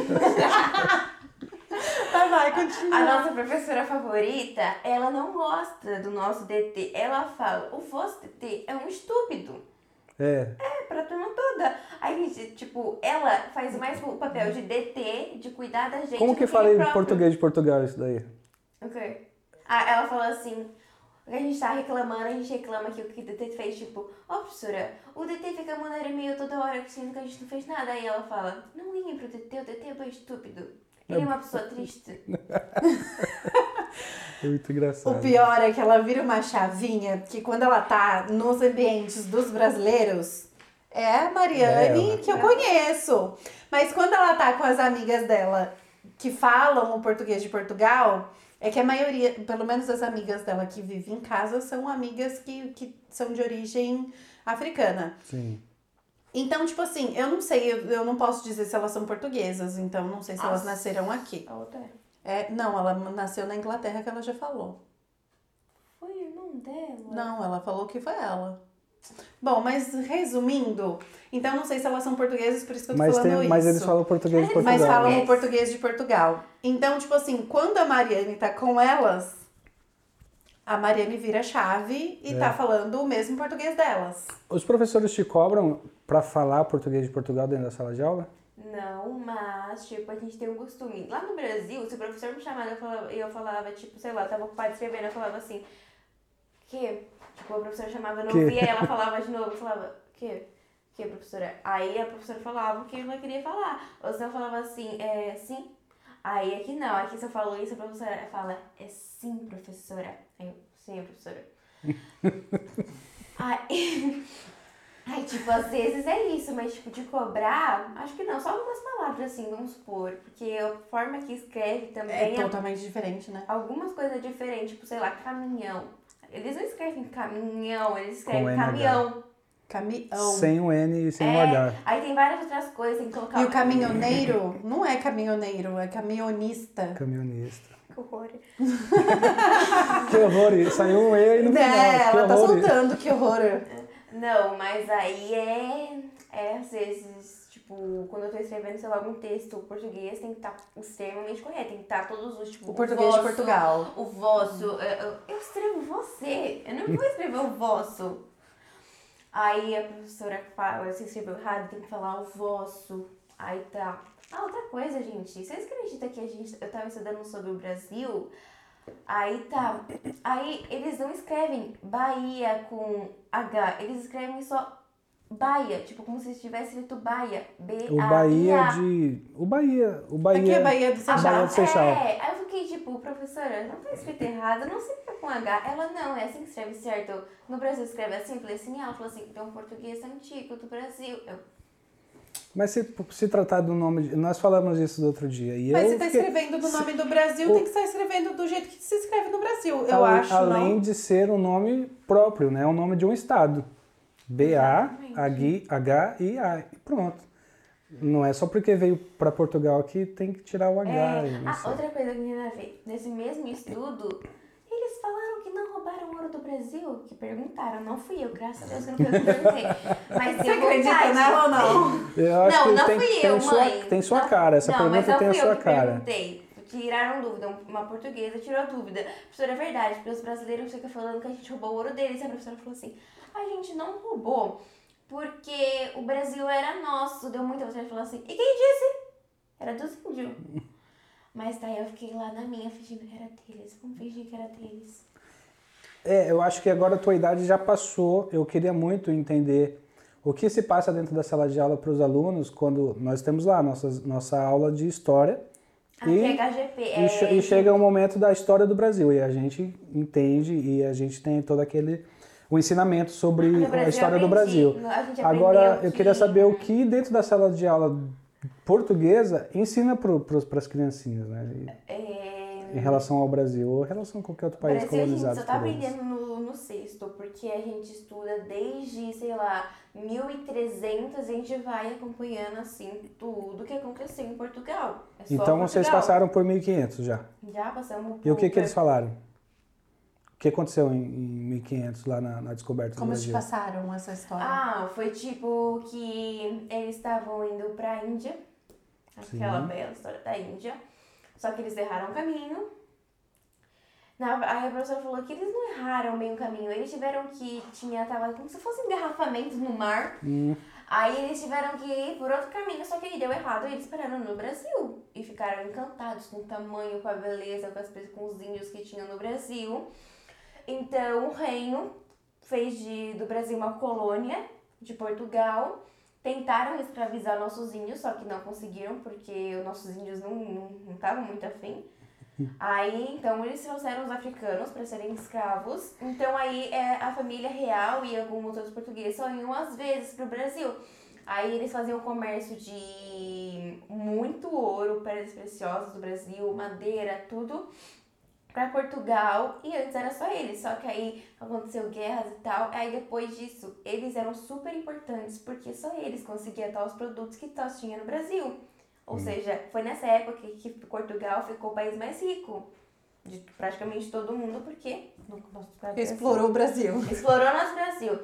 Continua. A nossa professora favorita, ela não gosta do nosso DT. Ela fala, o vosso DT é um estúpido. É, É, pra turma toda. Aí, gente, tipo, ela faz mais o papel de DT, de cuidar da gente. como que fala em português de Portugal isso daí? Ok. Ah, ela falou assim, a gente tá reclamando, a gente reclama que o que o DT fez, tipo, ó professora, o DT fica mandando e-mail toda hora sendo que a gente não fez nada. Aí ela fala, não liguem pro DT, o DT é bem estúpido. Ele é uma pessoa triste. É muito engraçado. O pior é que ela vira uma chavinha que quando ela tá nos ambientes dos brasileiros, é a Mariane É que eu conheço. Mas quando ela tá com as amigas dela que falam o português de Portugal, é que a maioria, pelo menos as amigas dela que vivem em casa, são amigas que, que são de origem africana. Sim. Então, tipo assim, eu não sei, eu, eu não posso dizer se elas são portuguesas, então não sei se elas Nossa. nasceram aqui. A outra é. É, não, ela nasceu na Inglaterra que ela já falou. Foi o irmão dela? Não, ela falou que foi ela. Bom, mas resumindo, então não sei se elas são portuguesas, por isso que eu tô Mas, falando tem, isso. mas eles falam português de Portugal. Mas falam né? o português de Portugal. Então, tipo assim, quando a Mariane tá com elas, a Mariane vira chave e É. tá falando o mesmo português delas. Os professores te cobram pra falar português de Portugal dentro da sala de aula? Não, mas, tipo, a gente tem um costume. Lá no Brasil, se o professor me chamava, eu falava, eu falava tipo, sei lá, tava ocupado escrevendo, eu falava assim, que? Tipo, a professora chamava, não Que? ouvia, ela falava de novo, eu falava, que? Que, professora? Aí a professora falava o que ela queria falar. Ou senão falava assim, é, sim. Aí aqui não, aqui se eu falo isso, a professora fala, é sim, professora. Aí eu, sim, professora. aí, aí, tipo, às vezes é isso, mas tipo, de cobrar, acho que não, só algumas palavras assim, vamos supor. Porque a forma que escreve também É totalmente diferente, né? algumas coisas diferentes, tipo, sei lá, caminhão. Eles não escrevem caminhão, eles escrevem NH. caminhão. Caminhão. Sem o N e sem o É, H. aí tem várias outras coisas, tem que colocar E o caminhoneiro não é caminhoneiro, é caminhonista. Caminhonista. Que horror. Que horror, saiu um E aí no final. É, ela tá horror. soltando, que horror. Não, mas aí é, é às vezes, tipo, quando eu tô escrevendo, sei lá, algum texto português, tem que estar extremamente correto, tem que estar todos os, tipo, O português de vosso, Portugal. O vosso, eu, eu- eu escrevo você, eu não vou escrever o vosso. Aí a professora fala, você escreveu errado, tem que falar o vosso. Aí tá. Ah, outra coisa, gente. Vocês acreditam que a gente. Eu tava estudando sobre o Brasil? Aí tá. Aí eles não escrevem Bahia com H, eles escrevem só Bahia, tipo como se tivesse escrito Bahia. B-A-I-A. O Bahia de. O Bahia. O Bahia. Aqui é Bahia do A Bahia do Seixal. Seixal. É, aí eu fiquei tipo, professora, não tá escrito errado, não sei se é com H. Ela, não, é assim que escreve certo. No Brasil escreve assim, eu falei assim, ela falou assim, então português antigo do Brasil. Eu, Mas se, se tratar do nome. De, nós falamos isso do outro dia. E Mas eu se tá fiquei- escrevendo do nome do Brasil, o- tem que estar escrevendo do jeito que se escreve no Brasil. Eu acho, Além não? de ser um nome próprio, né? É um nome de um estado. B-A-H-I-A. E pronto. Não é só porque veio para Portugal que tem que tirar o H. É, ah, outra coisa que menina ver, nesse mesmo estudo, eles falaram que não roubaram ouro do Brasil, que perguntaram, não fui eu, graças a Deus que eu não perguntei. Mas Você acredita nela ou não? Eu acho não, que não tem, fui tem eu, sua, mãe. tem sua Não- cara. Essa não, mas pergunta tem a fui sua eu que cara. perguntei. Tiraram dúvida, uma portuguesa tirou dúvida. Professora, é verdade, porque os brasileiros ficam falando que a gente roubou o ouro deles. E a professora falou assim, a gente não roubou, porque o Brasil era nosso. Deu muita vontade de falar assim, e quem disse? Era dos índios. Mas daí eu fiquei lá na minha, fingindo que era deles. Vamos fingir que era deles. É, eu acho que agora a tua idade já passou. Eu queria muito entender o que se passa dentro da sala de aula para os alunos quando nós temos lá nossa, nossa aula de história. Aqui E- é HGP. E, é, e chega um momento da história do Brasil e a gente entende e a gente tem todo aquele o ensinamento sobre No a história do. Brasil. A Agora eu queria que- saber o que dentro da sala de aula portuguesa ensina para as criancinhas, né? É, Em relação ao Brasil ou em relação a qualquer outro país Brasil a gente colonizado só tá por aprendendo no, no sexto, porque a gente estuda desde, sei lá, 1300 a gente vai acompanhando assim tudo que aconteceu em Portugal. É só Então vocês Portugal. passaram por 1500 já. Já passamos E o que por- que eles falaram? O que aconteceu em, em 1500 lá na, na descoberta do Como eles te Brasil? passaram essa história? Ah, foi tipo que eles estavam indo pra Índia, aquela Sim. bela história da Índia, só que eles erraram o caminho. Na, aí a professora falou que eles não erraram bem o caminho, eles tiveram que, tinha, tava como se fosse engarrafamento no mar, Hum, aí eles tiveram que ir por outro caminho, só que aí deu errado e eles pararam no Brasil. E ficaram encantados com o tamanho, com a beleza, com, as, com os índios que tinham no Brasil. Então o reino fez de, do Brasil uma colônia de Portugal. Tentaram escravizar nossos índios, só que não conseguiram, porque os nossos índios não estavam muito afim. Aí, então, eles trouxeram os africanos para serem escravos. Então, aí, é, a família real e alguns outros portugueses só iam às vezes para o Brasil. Aí, eles faziam comércio de muito ouro, pedras preciosas do Brasil, madeira, tudo para Portugal e antes era só eles, só que aí aconteceu guerras e tal, aí depois disso eles eram super importantes porque só eles conseguiam tal os produtos que nós tinha no Brasil. Ou seja, foi nessa época que Portugal ficou o país mais rico de praticamente todo mundo porque Explorou o Brasil. Explorou nosso Brasil.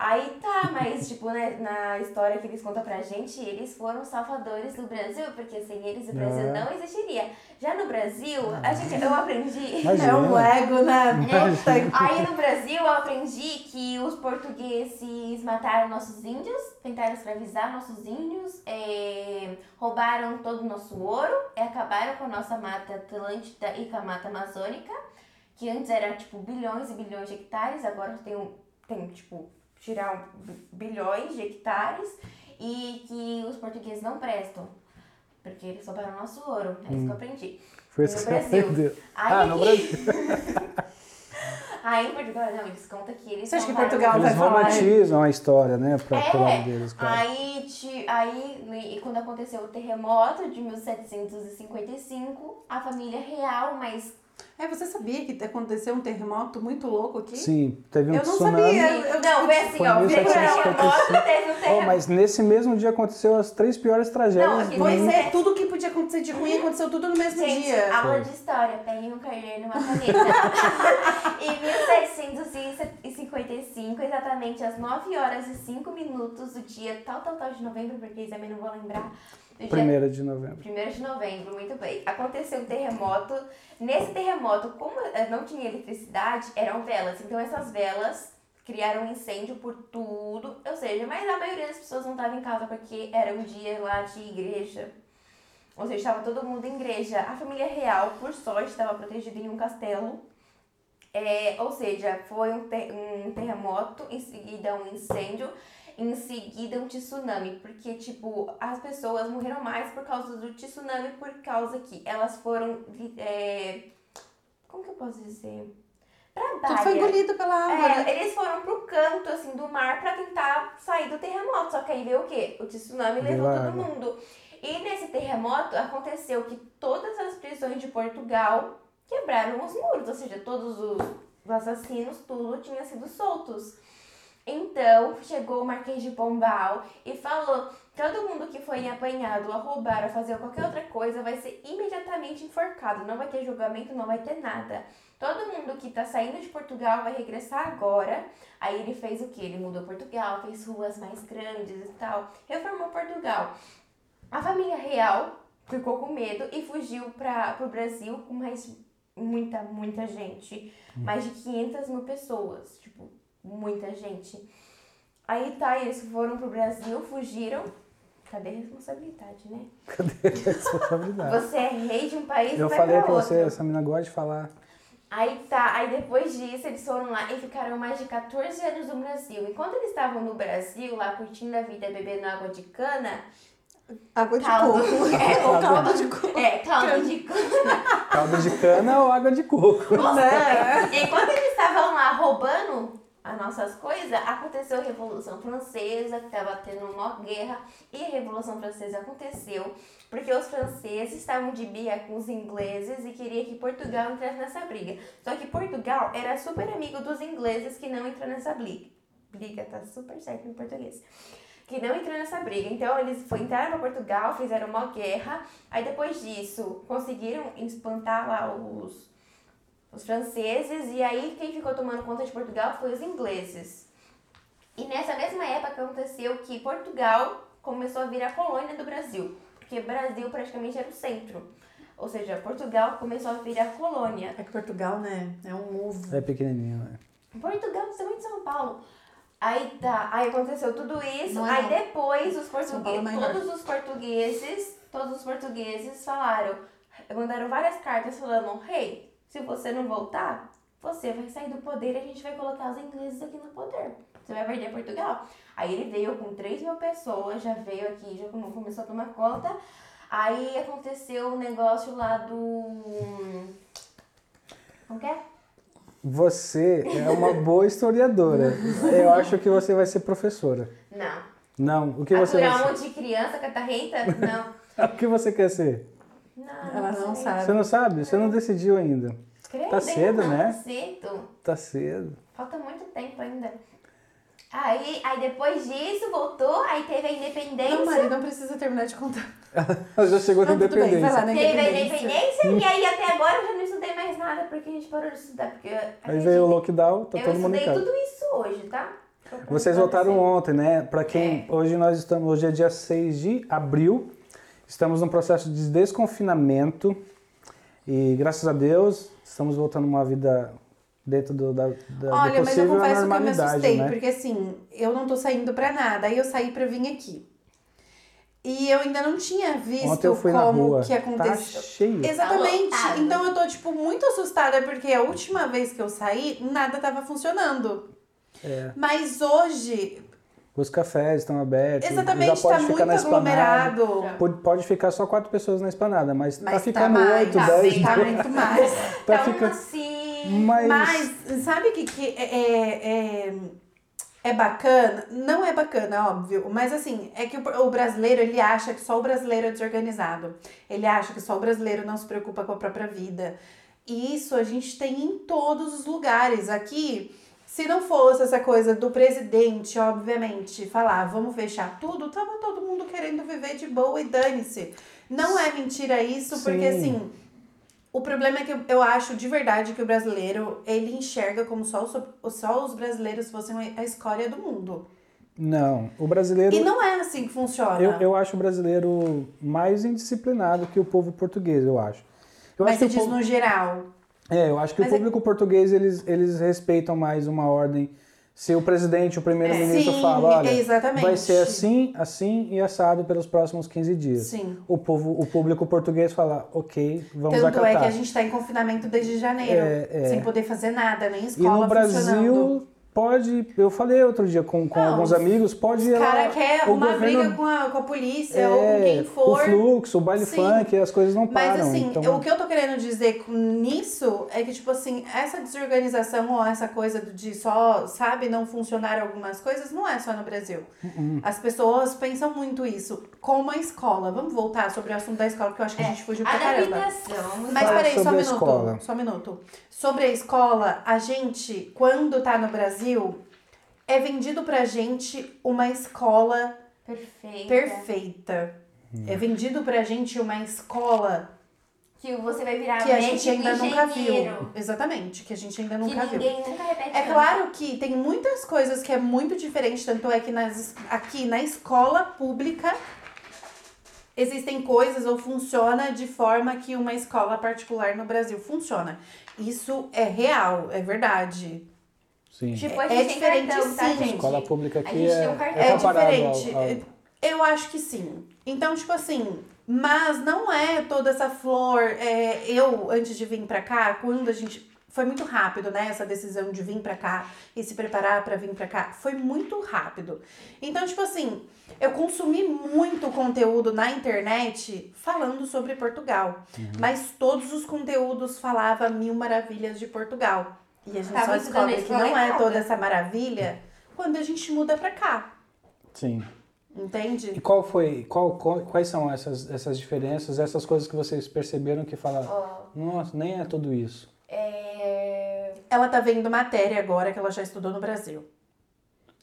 Aí tá, mas tipo, né, na história que eles contam pra gente, eles foram salvadores do Brasil, porque sem eles o Brasil É. não existiria. Já no Brasil, a gente, eu aprendi. Imagina. É um ego, né? Aí no Brasil eu aprendi que os portugueses mataram nossos índios, tentaram escravizar nossos índios, é, roubaram todo o nosso ouro, e acabaram com a nossa mata atlântida e com a mata amazônica, que antes era tipo bilhões e bilhões de hectares, agora tem, um, tem tipo, tirar bilhões de hectares, e que os portugueses não prestam. Porque eles roubaram nosso ouro. É isso que eu aprendi. Foi isso que você aprendeu. Aí, Ah, no Brasil. Aí em Portugal, não, eles contam que eles Você acha que Portugal vai Eles falar? romantizam a história, né? Pra, pro lado deles, É, claro. aí, ti- aí e quando aconteceu o terremoto de 1755, a família real, mas É, você sabia que aconteceu um terremoto muito louco aqui? Sim, teve um Eu não tsunami. sabia. Eu- não, foi assim, Foi ó, veio o 1755. terremoto, teve um Oh, terremoto. mas nesse mesmo dia aconteceu as três piores tragédias Não, aqui do Pois mundo. é, tudo que podia acontecer de ruim aconteceu tudo no mesmo Gente, dia. aula de história, peguem um caderno e uma caneta. em 1755, exatamente às 9 horas e 5 minutos do dia tal, tal, tal de novembro, porque também não vou lembrar. Primeira de novembro. 1 de novembro, muito bem. Aconteceu um terremoto. Nesse terremoto, como eh, não tinha eletricidade, eram velas. Então essas velas criaram um incêndio por tudo. Ou seja, mas a maioria das pessoas não estava em casa porque era um dia lá de igreja. Ou seja, estava todo mundo em igreja. A família real, por sorte, estava protegida em um castelo. É, ou seja, foi um, te- um terremoto, em seguida um incêndio, em seguida um tsunami. Porque, tipo, as pessoas morreram mais por causa do tsunami, por causa que elas foram. é, como que eu posso dizer? Pra Tudo foi engolido pela água, né? É, eles foram pro canto, assim, do mar pra tentar sair do terremoto. Só que aí veio o quê? O tsunami levou todo água. mundo. E nesse terremoto aconteceu que todas as prisões de Portugal quebraram os muros. Ou seja, todos os assassinos, tudo tinha sido soltos. Então, chegou o Marquês de Pombal e falou: todo mundo que foi apanhado a roubar, a fazer qualquer outra coisa, vai ser imediatamente enforcado. Não vai ter julgamento, não vai ter nada. Todo mundo que tá saindo de Portugal vai regressar agora. Aí ele fez o que? Ele mudou Portugal, fez ruas mais grandes e tal, reformou Portugal. A família real ficou com medo e fugiu para o Brasil com mais muita, muita gente. Mais de 500 mil pessoas. Tipo, muita gente. Aí tá, eles foram pro Brasil, fugiram. Cadê a responsabilidade, né? Responsabilidade. Você é rei de um país Eu vai falei pra você, essa menina gosta de falar. Aí tá, aí depois disso eles foram lá e ficaram mais de 14 anos no Brasil. Enquanto eles estavam no Brasil, lá curtindo a vida, bebendo água de cana, Água de caldo. coco. É, Ou caldo de coco. é, caldo de cana. Caldo de cana ou água de coco? Né? Enquanto eles estavam lá roubando as nossas coisas, aconteceu a Revolução Francesa, que estava tendo uma guerra, e a Revolução Francesa aconteceu porque os franceses estavam de birra com os ingleses e queria que Portugal entrasse nessa briga. Só que Portugal era super amigo dos ingleses que não entrou nessa briga. Briga tá super certo em português. Que não entrou nessa briga. Então eles foi, entraram para Portugal, fizeram uma guerra. Aí depois disso conseguiram espantar lá os, os franceses. E aí quem ficou tomando conta de Portugal foi os ingleses. E nessa mesma época aconteceu que Portugal começou a virar colônia do Brasil. Porque Brasil praticamente era o centro. Ou seja, Portugal começou a virar colônia. É que Portugal, né? É um ovo. É pequenininho, né? Portugal, principalmente São Paulo. Aí tá, aí aconteceu tudo isso, Não aí não. depois os é portugueses, todos os portugueses, todos os portugueses falaram, mandaram várias cartas falando, rei, se você não voltar, você vai sair do poder e a gente vai colocar os ingleses aqui no poder. Você vai perder Portugal. Aí ele veio com 3 mil pessoas, já veio aqui, já come- começou a tomar conta. Aí aconteceu o negócio lá do. Como que é? Você é uma boa historiadora. Eu acho que você vai ser professora. Não. Não, o que você Aturar um vai monte de criança catarrenta? Não. ser? O que você quer ser? Não, Ela não sabe. Você não sabe? Você não decidiu ainda. Credo, Tá cedo, não, né? Tá cedo. Tá cedo. Falta muito tempo ainda. Aí, aí depois disso, voltou, aí teve a independência. Não, Mari, não precisa terminar de contar. Ela já chegou na bem, lá, independência. né? Teve a Independência. e aí até agora eu já não estudei mais nada, porque a gente parou de estudar. Porque Aí veio o lockdown, tá eu todo mundo em estudei tudo isso hoje, tá? Vocês assim. ontem, né? Pra quem. Hoje nós estamos. Hoje é dia 6 de abril. Estamos num processo de desconfinamento. E graças a Deus estamos voltando a uma vida dentro do, da, da do Olha, mas eu confesso que eu me assustei, né? porque assim, eu não tô saindo pra nada. Aí eu saí pra vir aqui. E eu ainda não tinha visto Ontem eu fui como na rua. que aconteceu. Tá cheio. Exatamente. Tá então eu tô, tipo, muito assustada, porque a última vez que eu saí, nada tava funcionando. É. Mas hoje, os cafés estão abertos. Exatamente, já pode tá ficar muito aglomerado. Pode, pode ficar só quatro pessoas na esplanada, mas, tá Mas ficando tá mais, oito, tá, dez. tá muito mais. tá então, ficando- assim. Mas, Mas sabe o que, que é, é, é, é bacana? Não é bacana, óbvio, mas assim, é que o, o brasileiro, ele acha que só o brasileiro é desorganizado. Ele acha que só o brasileiro não se preocupa com a própria vida. E isso a gente tem em todos os lugares. Aqui, se não fosse essa coisa do presidente, obviamente, falar vamos fechar tudo, tava todo mundo querendo viver de boa e dane-se. Não é mentira isso, porque Sim. assim, o problema é que eu- acho de verdade que o brasileiro, ele enxerga como só os, só os brasileiros fossem a escória do mundo. não, o brasileiro... E não é assim que funciona. Eu, eu acho o brasileiro mais indisciplinado que o povo português, eu acho. Eu Mas acho você o diz povo- no geral. É, eu acho que Mas o é- público português, eles, eles respeitam mais uma ordem. Se o presidente, o primeiro-ministro Sim, fala, olha, exatamente. vai ser assim, assim e assado pelos próximos 15 dias. Sim. O, povo, o público português fala, ok, vamos Tanto acatar. é que a gente tá em confinamento desde janeiro. É, é. Sem poder fazer nada, nem E escola no Brasil. Pode, eu falei outro dia com, com Não, alguns os amigos, pode... O cara ela- quer o uma governo- briga com a, com a polícia é, ou com quem for. O fluxo, o baile Sim. funk, as coisas não Mas param. assim, então... o que eu tô querendo dizer com- nisso é que, tipo assim, essa desorganização ou essa coisa de só, sabe, não funcionar algumas coisas, não é só no Brasil. Uh-uh. As pessoas pensam muito isso. Como a escola. Vamos voltar sobre o assunto da escola, porque eu acho que a gente fugiu pra caramba. Adaptação. Mas peraí, só um a minuto. escola. Só um minuto. Sobre a escola, a gente, quando tá no Brasil, é vendido pra gente uma escola Perfeita. perfeita. É vendido pra gente uma escola Que você vai virar que a gente ainda nunca engenheiro. viu. Exatamente, que a gente ainda Que nunca viu. ninguém nunca repete. É claro que tem muitas coisas que é muito diferente, tanto é que nas, aqui na escola pública existem coisas ou funciona de forma que uma escola particular no Brasil funciona. Isso é real, é verdade. Sim. Tipo, a É gente tem diferente cartão, tá, sim. gente? Escola pública A aqui gente é, tem um cartão. é É diferente. ao- ao- Eu acho que sim. Então, tipo assim, mas não é toda essa flor. é, eu, antes de vir pra cá, quando a gente. Foi muito rápido, né? Essa decisão de vir pra cá e se preparar pra vir pra cá. Foi muito rápido. Então, tipo assim, eu consumi muito conteúdo na internet falando sobre Portugal. Mas todos os conteúdos falavam mil maravilhas de Portugal. E a gente Tava só estudando descobre que não é toda essa maravilha quando a gente muda pra cá. Sim. E Entende? qual foi, qual, qual- quais são essas, essas diferenças, essas coisas que vocês perceberam que fala, Ó, nossa, nem é tudo isso. é... Ela tá vendo matéria agora que ela já estudou no Brasil.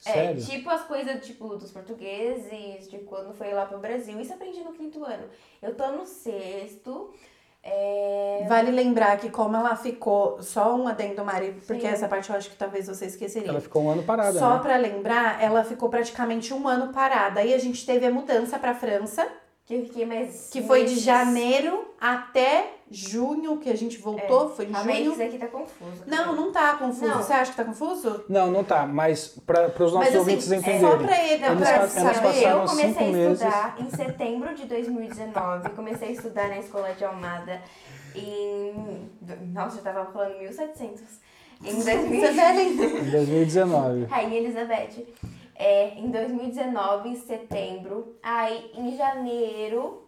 É, Sério? tipo as coisas, tipo, dos portugueses, de quando foi lá pro Brasil. Isso aprendi no quinto ano. Eu tô no sexto. É... Vale lembrar que como ela ficou, só um adendo, Mari, porque Sim. essa parte eu acho que talvez você esqueceria. Ela ficou um ano parada, Só né? pra lembrar, ela ficou praticamente um ano parada. Aí a gente teve a mudança pra França, Que eu fiquei mais. que foi de meses. janeiro até junho que a gente voltou. Foi em Calma que isso junho. aqui tá confuso. Não, não tá confuso. Não. Você acha que tá confuso? Não, não tá, mas para os nossos Mas assim, ouvintes só entenderem. pra ele, Não, Eles pra saber, eu comecei a meses. estudar em setembro de 2019. Comecei a estudar na escola de Almada em. Nossa, eu tava falando 1700. Em 2000. Você vê, hein? Em 2019. Rainha Elizabeth. É, em 2019, em setembro. Aí, em janeiro.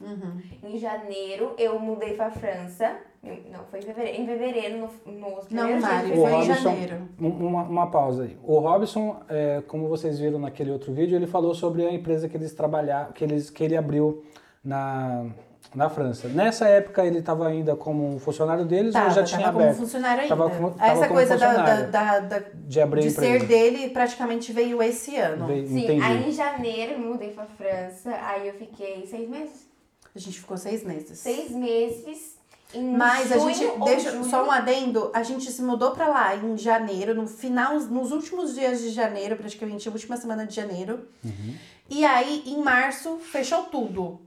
Uhum. Em janeiro, eu mudei pra França. Não, foi em fevereiro. Em fevereiro, no, nos Não, primeiros Mari, dias O de foi em. Robson, janeiro. um- uma, uma pausa aí. O Robson, é, como vocês viram naquele outro vídeo, ele falou sobre a empresa que eles trabalharam, que, eles, que ele abriu na, na França. Nessa época ele estava ainda como funcionário deles ou Tava, já tinha tava como aberto? funcionário ainda. Tava como- tava Essa como coisa da, da, da, da- De abrir de ser dele praticamente veio esse ano. Veio- Sim, Entendi. aí em janeiro eu mudei pra França. Aí eu fiquei seis meses? A gente ficou seis meses. Seis meses. Em Mas a gente, ou deixa julho, só um adendo, a gente se mudou pra lá em janeiro, no final, nos últimos dias de janeiro, praticamente, a última semana de janeiro. Uhum. E aí, em março, fechou tudo.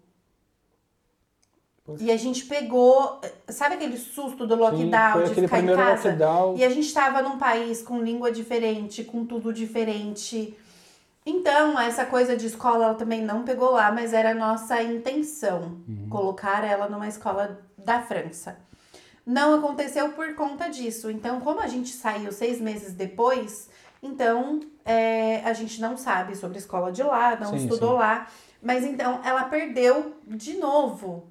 E a gente pegou, sabe aquele susto do Sim, lockdown, foi de ficar em casa? lockdown. E a gente estava num país com língua diferente, com tudo diferente. Então, essa coisa de escola ela também não pegou lá, mas era nossa intenção colocar ela numa escola da França. Não aconteceu por conta disso. Então, como a gente saiu seis meses depois, Então, é, a gente não sabe sobre a escola de lá, não Sim, estudou sim. lá. Mas então, ela perdeu de novo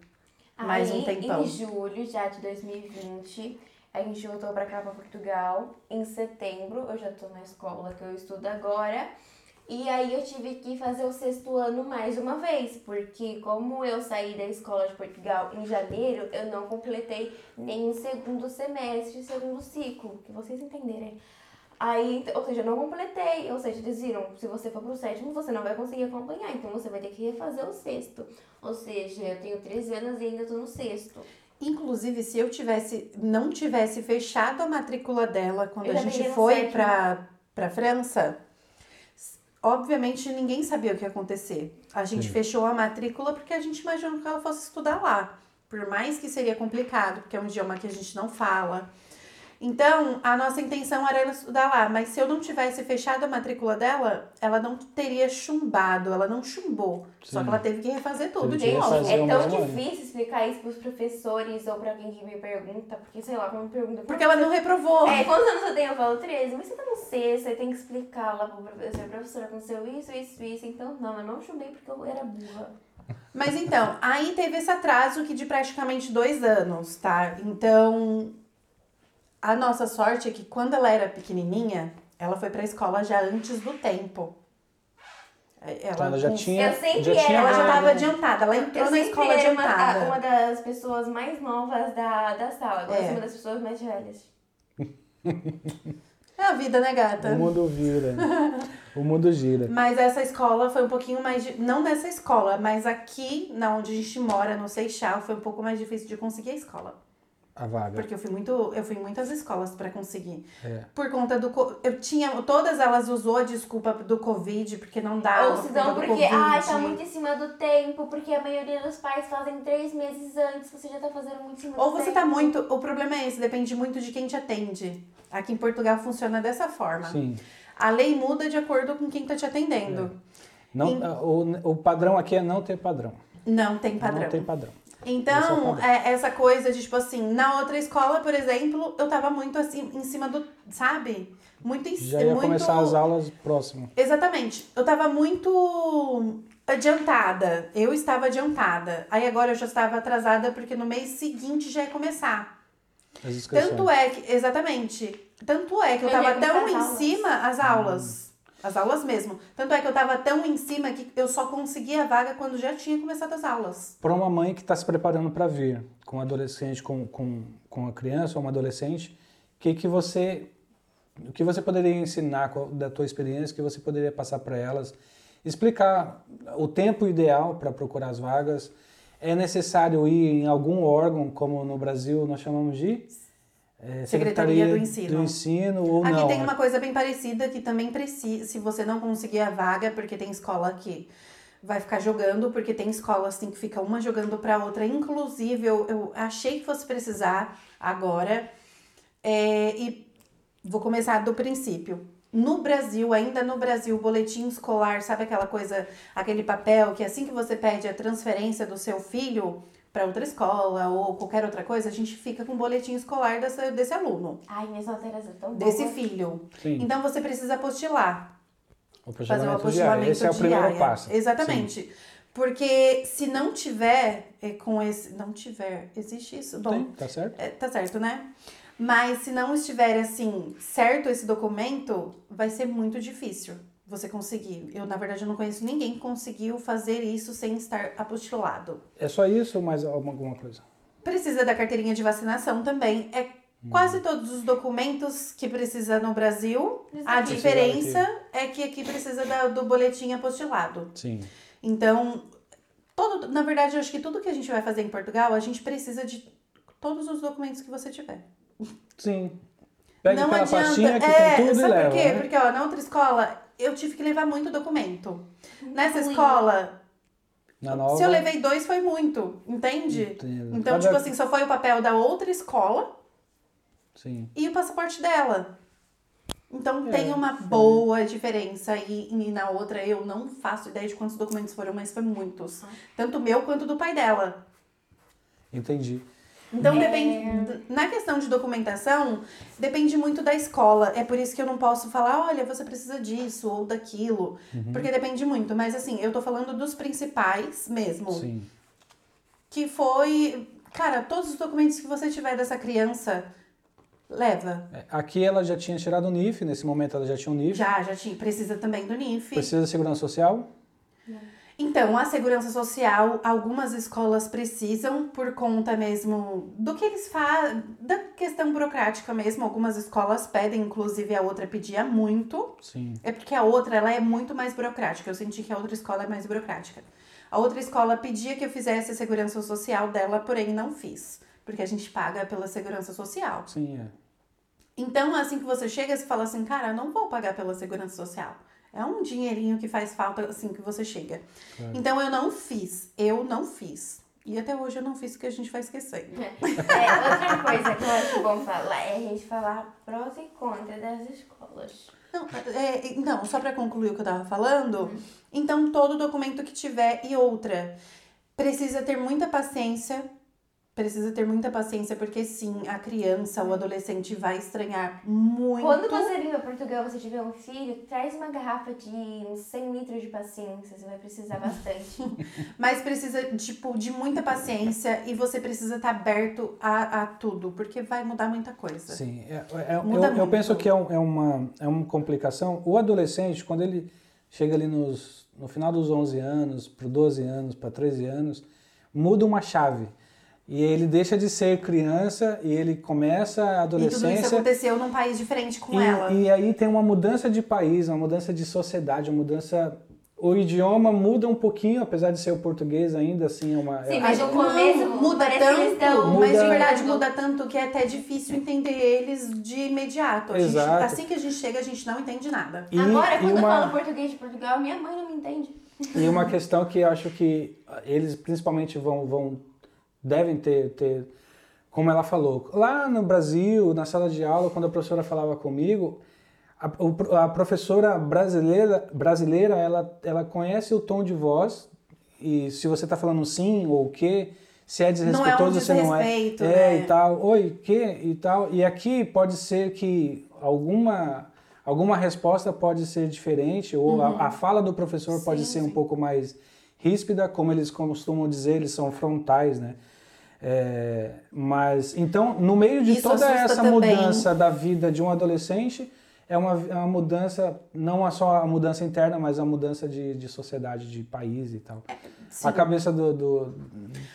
mais Aí, um tempão. Em julho já de 2020, a gente voltou pra cá, pra Portugal. Em setembro, eu já tô na escola que eu estudo agora. E aí eu tive que fazer o sexto ano mais uma vez, porque como eu saí da escola de Portugal em janeiro, eu não completei nenhum segundo semestre, segundo ciclo, que vocês entenderem. Aí, ou seja, eu não completei, ou seja, eles viram, se você for pro sétimo, você não vai conseguir acompanhar, então você vai ter que refazer o sexto. Ou seja, eu tenho 13 anos e ainda tô no sexto. Inclusive, se eu tivesse, não tivesse fechado a matrícula dela quando Eu a gente foi pra, pra França, obviamente ninguém sabia o que ia acontecer. A gente Sim. fechou a matrícula porque a gente imaginou que ela fosse estudar lá. Por mais que seria complicado, porque é um idioma que a gente não fala. Então, a nossa intenção era ela estudar lá, mas se eu não tivesse fechado a matrícula dela, ela não teria chumbado, ela não chumbou. Só Sim. que ela teve que refazer tudo de novo. é tão difícil explicar isso pros professores ou pra alguém que me pergunta, porque sei lá, me pergunta. Porque ela não reprovou. É, quantos anos eu tenho? Eu falo 13, mas você tá no sexto, aí tem que explicar lá pro professor. Professor, aconteceu isso, isso, isso. Então, não, eu não chumei porque eu era burra. Mas então, aí teve esse atraso que de praticamente dois anos, tá? Então, a nossa sorte é que quando ela era pequenininha, ela foi pra escola já antes do tempo. Ela, Então ela já com- tinha. Eu sempre já era- tinha ela já vaga. tava adiantada, ela entrou eu na escola era uma, adiantada. a- uma das pessoas mais novas da, da sala. Agora É. uma das pessoas mais velhas. É a vida, né, gata? O mundo vira. o mundo gira. Mas essa escola foi um pouquinho mais. Não nessa escola, mas aqui, na onde a gente mora, no Seixal, foi um pouco mais difícil de conseguir a escola. A vaga. Porque eu fui muito. Eu fui em muitas escolas pra conseguir. É. Por conta do. Eu tinha. Todas elas usou a desculpa do Covid, porque não dava. Ou se não, porque, ai, tá Covid. muito em cima do tempo, porque a maioria dos pais fazem três meses antes, você já tá fazendo muito em cima Ou do você tempo. tá muito. O problema é esse, depende muito de quem te atende. Aqui em Portugal funciona dessa forma. Sim. A lei muda de acordo com quem tá te atendendo. Não, Em- o, o padrão aqui é não ter padrão. Não tem padrão. Não tem padrão. É Então, é, essa coisa de, tipo assim, na outra escola, por exemplo, eu tava muito assim, em cima do. Sabe? Muito em Já ia muito... começar as aulas próximo. Exatamente. Eu tava muito adiantada. Eu estava adiantada. Aí agora eu já estava atrasada porque no mês seguinte já ia começar. As inscrições. Tanto é que, exatamente. Tanto é que eu Eu tava tão em aulas. cima as aulas. As aulas mesmo. Tanto é que eu tava tão em cima que eu só consegui a vaga quando já tinha começado as aulas. Para uma mãe que está se preparando para vir com um adolescente, com, com, com a criança ou uma adolescente, que que você, o que você poderia ensinar da tua experiência, que você poderia passar para elas, explicar o tempo ideal para procurar as vagas. É necessário ir em algum órgão, como no Brasil nós chamamos de é, Secretaria do Ensino. do Ensino ou Aqui não. tem é- uma coisa bem parecida que também precisa, se você não conseguir a vaga, porque tem escola que vai ficar jogando, porque tem escolas assim, que fica uma jogando pra outra. Inclusive, eu, eu achei que fosse precisar agora. É, e vou começar do princípio. No Brasil, ainda no Brasil, o boletim escolar, sabe aquela coisa, aquele papel que assim que você pede a transferência do seu filho para outra escola ou qualquer outra coisa, a gente fica com o boletim escolar dessa, desse aluno, Ai, minhas matérias são tão desse boas. filho. Sim, Então você precisa apostilar, o fazer um apostilamento diário. Esse é o primeiro passo. Exatamente. Porque se não tiver é, com esse. Não tiver. Existe isso? Bom, Sim, tá certo? é, tá certo, né? Mas se não estiver assim, certo esse documento, vai ser muito difícil você conseguir. Eu, na verdade, eu não conheço ninguém que conseguiu fazer isso sem estar apostilado. É só isso ou mais alguma coisa? Precisa da carteirinha de vacinação também. É quase todos os documentos que precisa no Brasil. A diferença é que aqui precisa da- do boletim apostilado. Sim. Então, todo, na verdade, eu acho que tudo que a gente vai fazer em Portugal, a gente precisa de todos os documentos que você tiver. Sim. Pega não aquela adianta. pastinha que é, tem tudo e sabe leva. por quê? né? Porque, ó, na outra escola, eu tive que levar muito documento. Nessa Ruim. escola, Na nova. se eu levei dois, foi muito. Entende? Entendo. Então, Cada- tipo assim, só foi o papel da outra escola Sim. e o passaporte dela. Então É, tem uma sim. boa diferença e, e na outra eu não faço ideia de quantos documentos foram, mas foi muitos. Tanto meu quanto do pai dela. Entendi. Então, É. depende. Na questão de documentação, depende muito da escola. É por isso que eu não posso falar, olha, você precisa disso ou daquilo. Porque depende muito. Mas assim, eu tô falando dos principais mesmo. Sim. Que foi. Cara, todos os documentos que você tiver dessa criança, leva. É, Aqui ela já tinha tirado o NIF, nesse momento ela já tinha o NIF. Já, já tinha. Precisa também do NIF. Precisa de segurança social? Então, a segurança social, algumas escolas precisam por conta mesmo do que eles fazem, da questão burocrática mesmo. Algumas escolas pedem, inclusive a outra pedia muito. Sim. É porque a outra, ela é muito mais burocrática. Eu senti que a outra escola é mais burocrática. A outra escola pedia que eu fizesse a segurança social dela, porém não fiz. Porque a gente paga pela segurança social. Sim, é. Então, assim que você chega, você fala assim, cara, eu não vou pagar pela segurança social. É um dinheirinho que faz falta assim que você chega. Então, eu não fiz. Eu não fiz. E até hoje eu não fiz porque a gente vai esquecendo. É, outra coisa que eu acho bom falar é a gente falar prós e contras das escolas. Não, é, não, só para concluir o que eu tava falando, então todo documento que tiver e outra precisa ter muita paciência. Precisa ter muita paciência, porque sim, a criança, o adolescente vai estranhar muito. Quando você vir para Portugal você tiver um filho, traz uma garrafa de uns 100 litros de paciência, você vai precisar bastante. Mas precisa, tipo, de muita paciência e você precisa estar aberto a, a tudo, porque vai mudar muita coisa. Sim, é, é- Muda eu, eu penso que é, um- é uma, é uma complicação. O adolescente, quando ele chega ali nos, no final dos 11 anos, para 12 anos, para 13 anos, muda uma chave. E ele deixa de ser criança e ele começa a E tudo isso adolescência. aconteceu num país diferente com E, ela. e aí tem uma mudança de país, uma mudança de sociedade, uma mudança. O idioma muda um pouquinho, apesar de ser o português ainda assim é uma. Sim, é- mas no começo muda tanto, estão mas de Muda- verdade muda tanto que é até difícil entender eles de imediato. A gente- Exato. assim que a gente chega, a gente não entende nada. e, Agora, quando eu uma- falo português de Portugal, minha mãe não me entende. E uma questão que eu acho que eles principalmente vão, vão devem ter, ter, como ela falou, lá no Brasil, na sala de aula, quando a professora falava comigo, a, a professora brasileira, brasileira ela, ela conhece o tom de voz e se você está falando sim ou o quê, se é desrespeitoso, se não é. desrespeito, É, né? e tal. Oi, que? E tal. E aqui pode ser que alguma, alguma resposta pode ser diferente, ou a, a fala do professor pode Uhum. Sim, ser um sim. pouco mais ríspida, como eles costumam dizer, eles são frontais, né? É, mas, então, no meio de Isso toda essa também. mudança da vida de um adolescente, é uma, é uma mudança, não só a mudança interna, mas a mudança de, de sociedade, de país e tal. Sim. A cabeça do, do-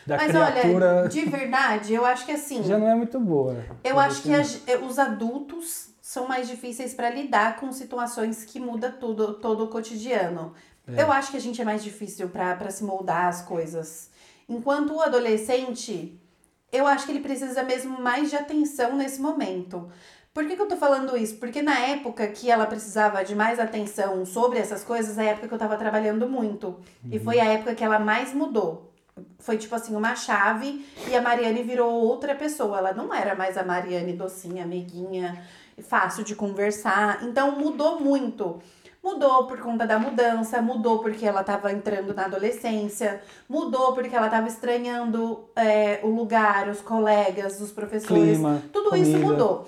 da Mas criatura olha, de verdade, eu acho que assim, já não é muito boa. eu acho que as- eh, os adultos são mais difíceis para lidar com situações que muda tudo, todo o cotidiano. É. Eu acho que a gente é mais difícil para se moldar as coisas. Enquanto o adolescente, eu acho que ele precisa mesmo mais de atenção nesse momento. Por que, que eu tô falando isso? Porque na época que ela precisava de mais atenção sobre essas coisas, é a época que eu tava trabalhando muito. E foi a época que ela mais mudou. Foi tipo assim, uma chave e a Mariane virou outra pessoa. Ela não era mais a Mariane docinha, amiguinha, fácil de conversar. Então mudou muito. Mudou por conta da mudança, mudou porque ela estava entrando na adolescência, mudou porque ela estava estranhando é, o lugar, os colegas, os professores. Clima, Tudo isso comida. mudou.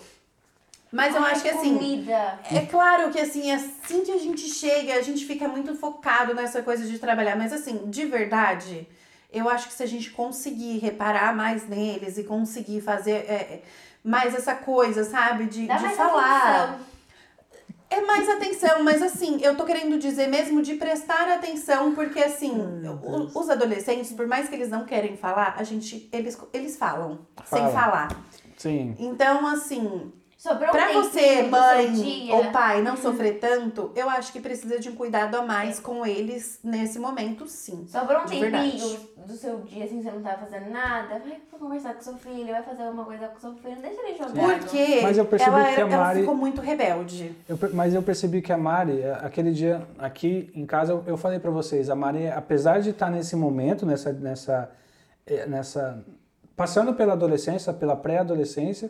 Mas eu Ai, acho que assim, Comida. é claro que assim, assim que a gente chega, a gente fica muito focado nessa coisa de trabalhar, mas assim, de verdade, eu acho que se a gente conseguir reparar mais neles e conseguir fazer é, mais essa coisa, sabe, de, Dá de mais falar. atenção. É mais atenção, mas assim, eu tô querendo dizer mesmo de prestar atenção, porque assim, os adolescentes, por mais que eles não querem falar, a gente, eles, eles falam, sem Fala. falar. Sim. Então, assim, Sobrou Pra você, mãe ou pai, não sofrer tanto, eu acho que precisa de um cuidado a mais com eles nesse momento, sim. Sobrou um tempinho verdade. do seu dia, assim, você não tá fazendo nada, vai conversar com seu filho, vai fazer alguma coisa com seu filho, não deixa ele jogar. Porque Mas eu percebi ela, que a ela Mari- ficou muito rebelde. Eu mas eu percebi que a Mari, aquele dia aqui em casa, eu, eu falei pra vocês, a Mari, apesar de estar nesse momento, nessa, nessa, eh, nessa, passando pela adolescência, pela pré-adolescência,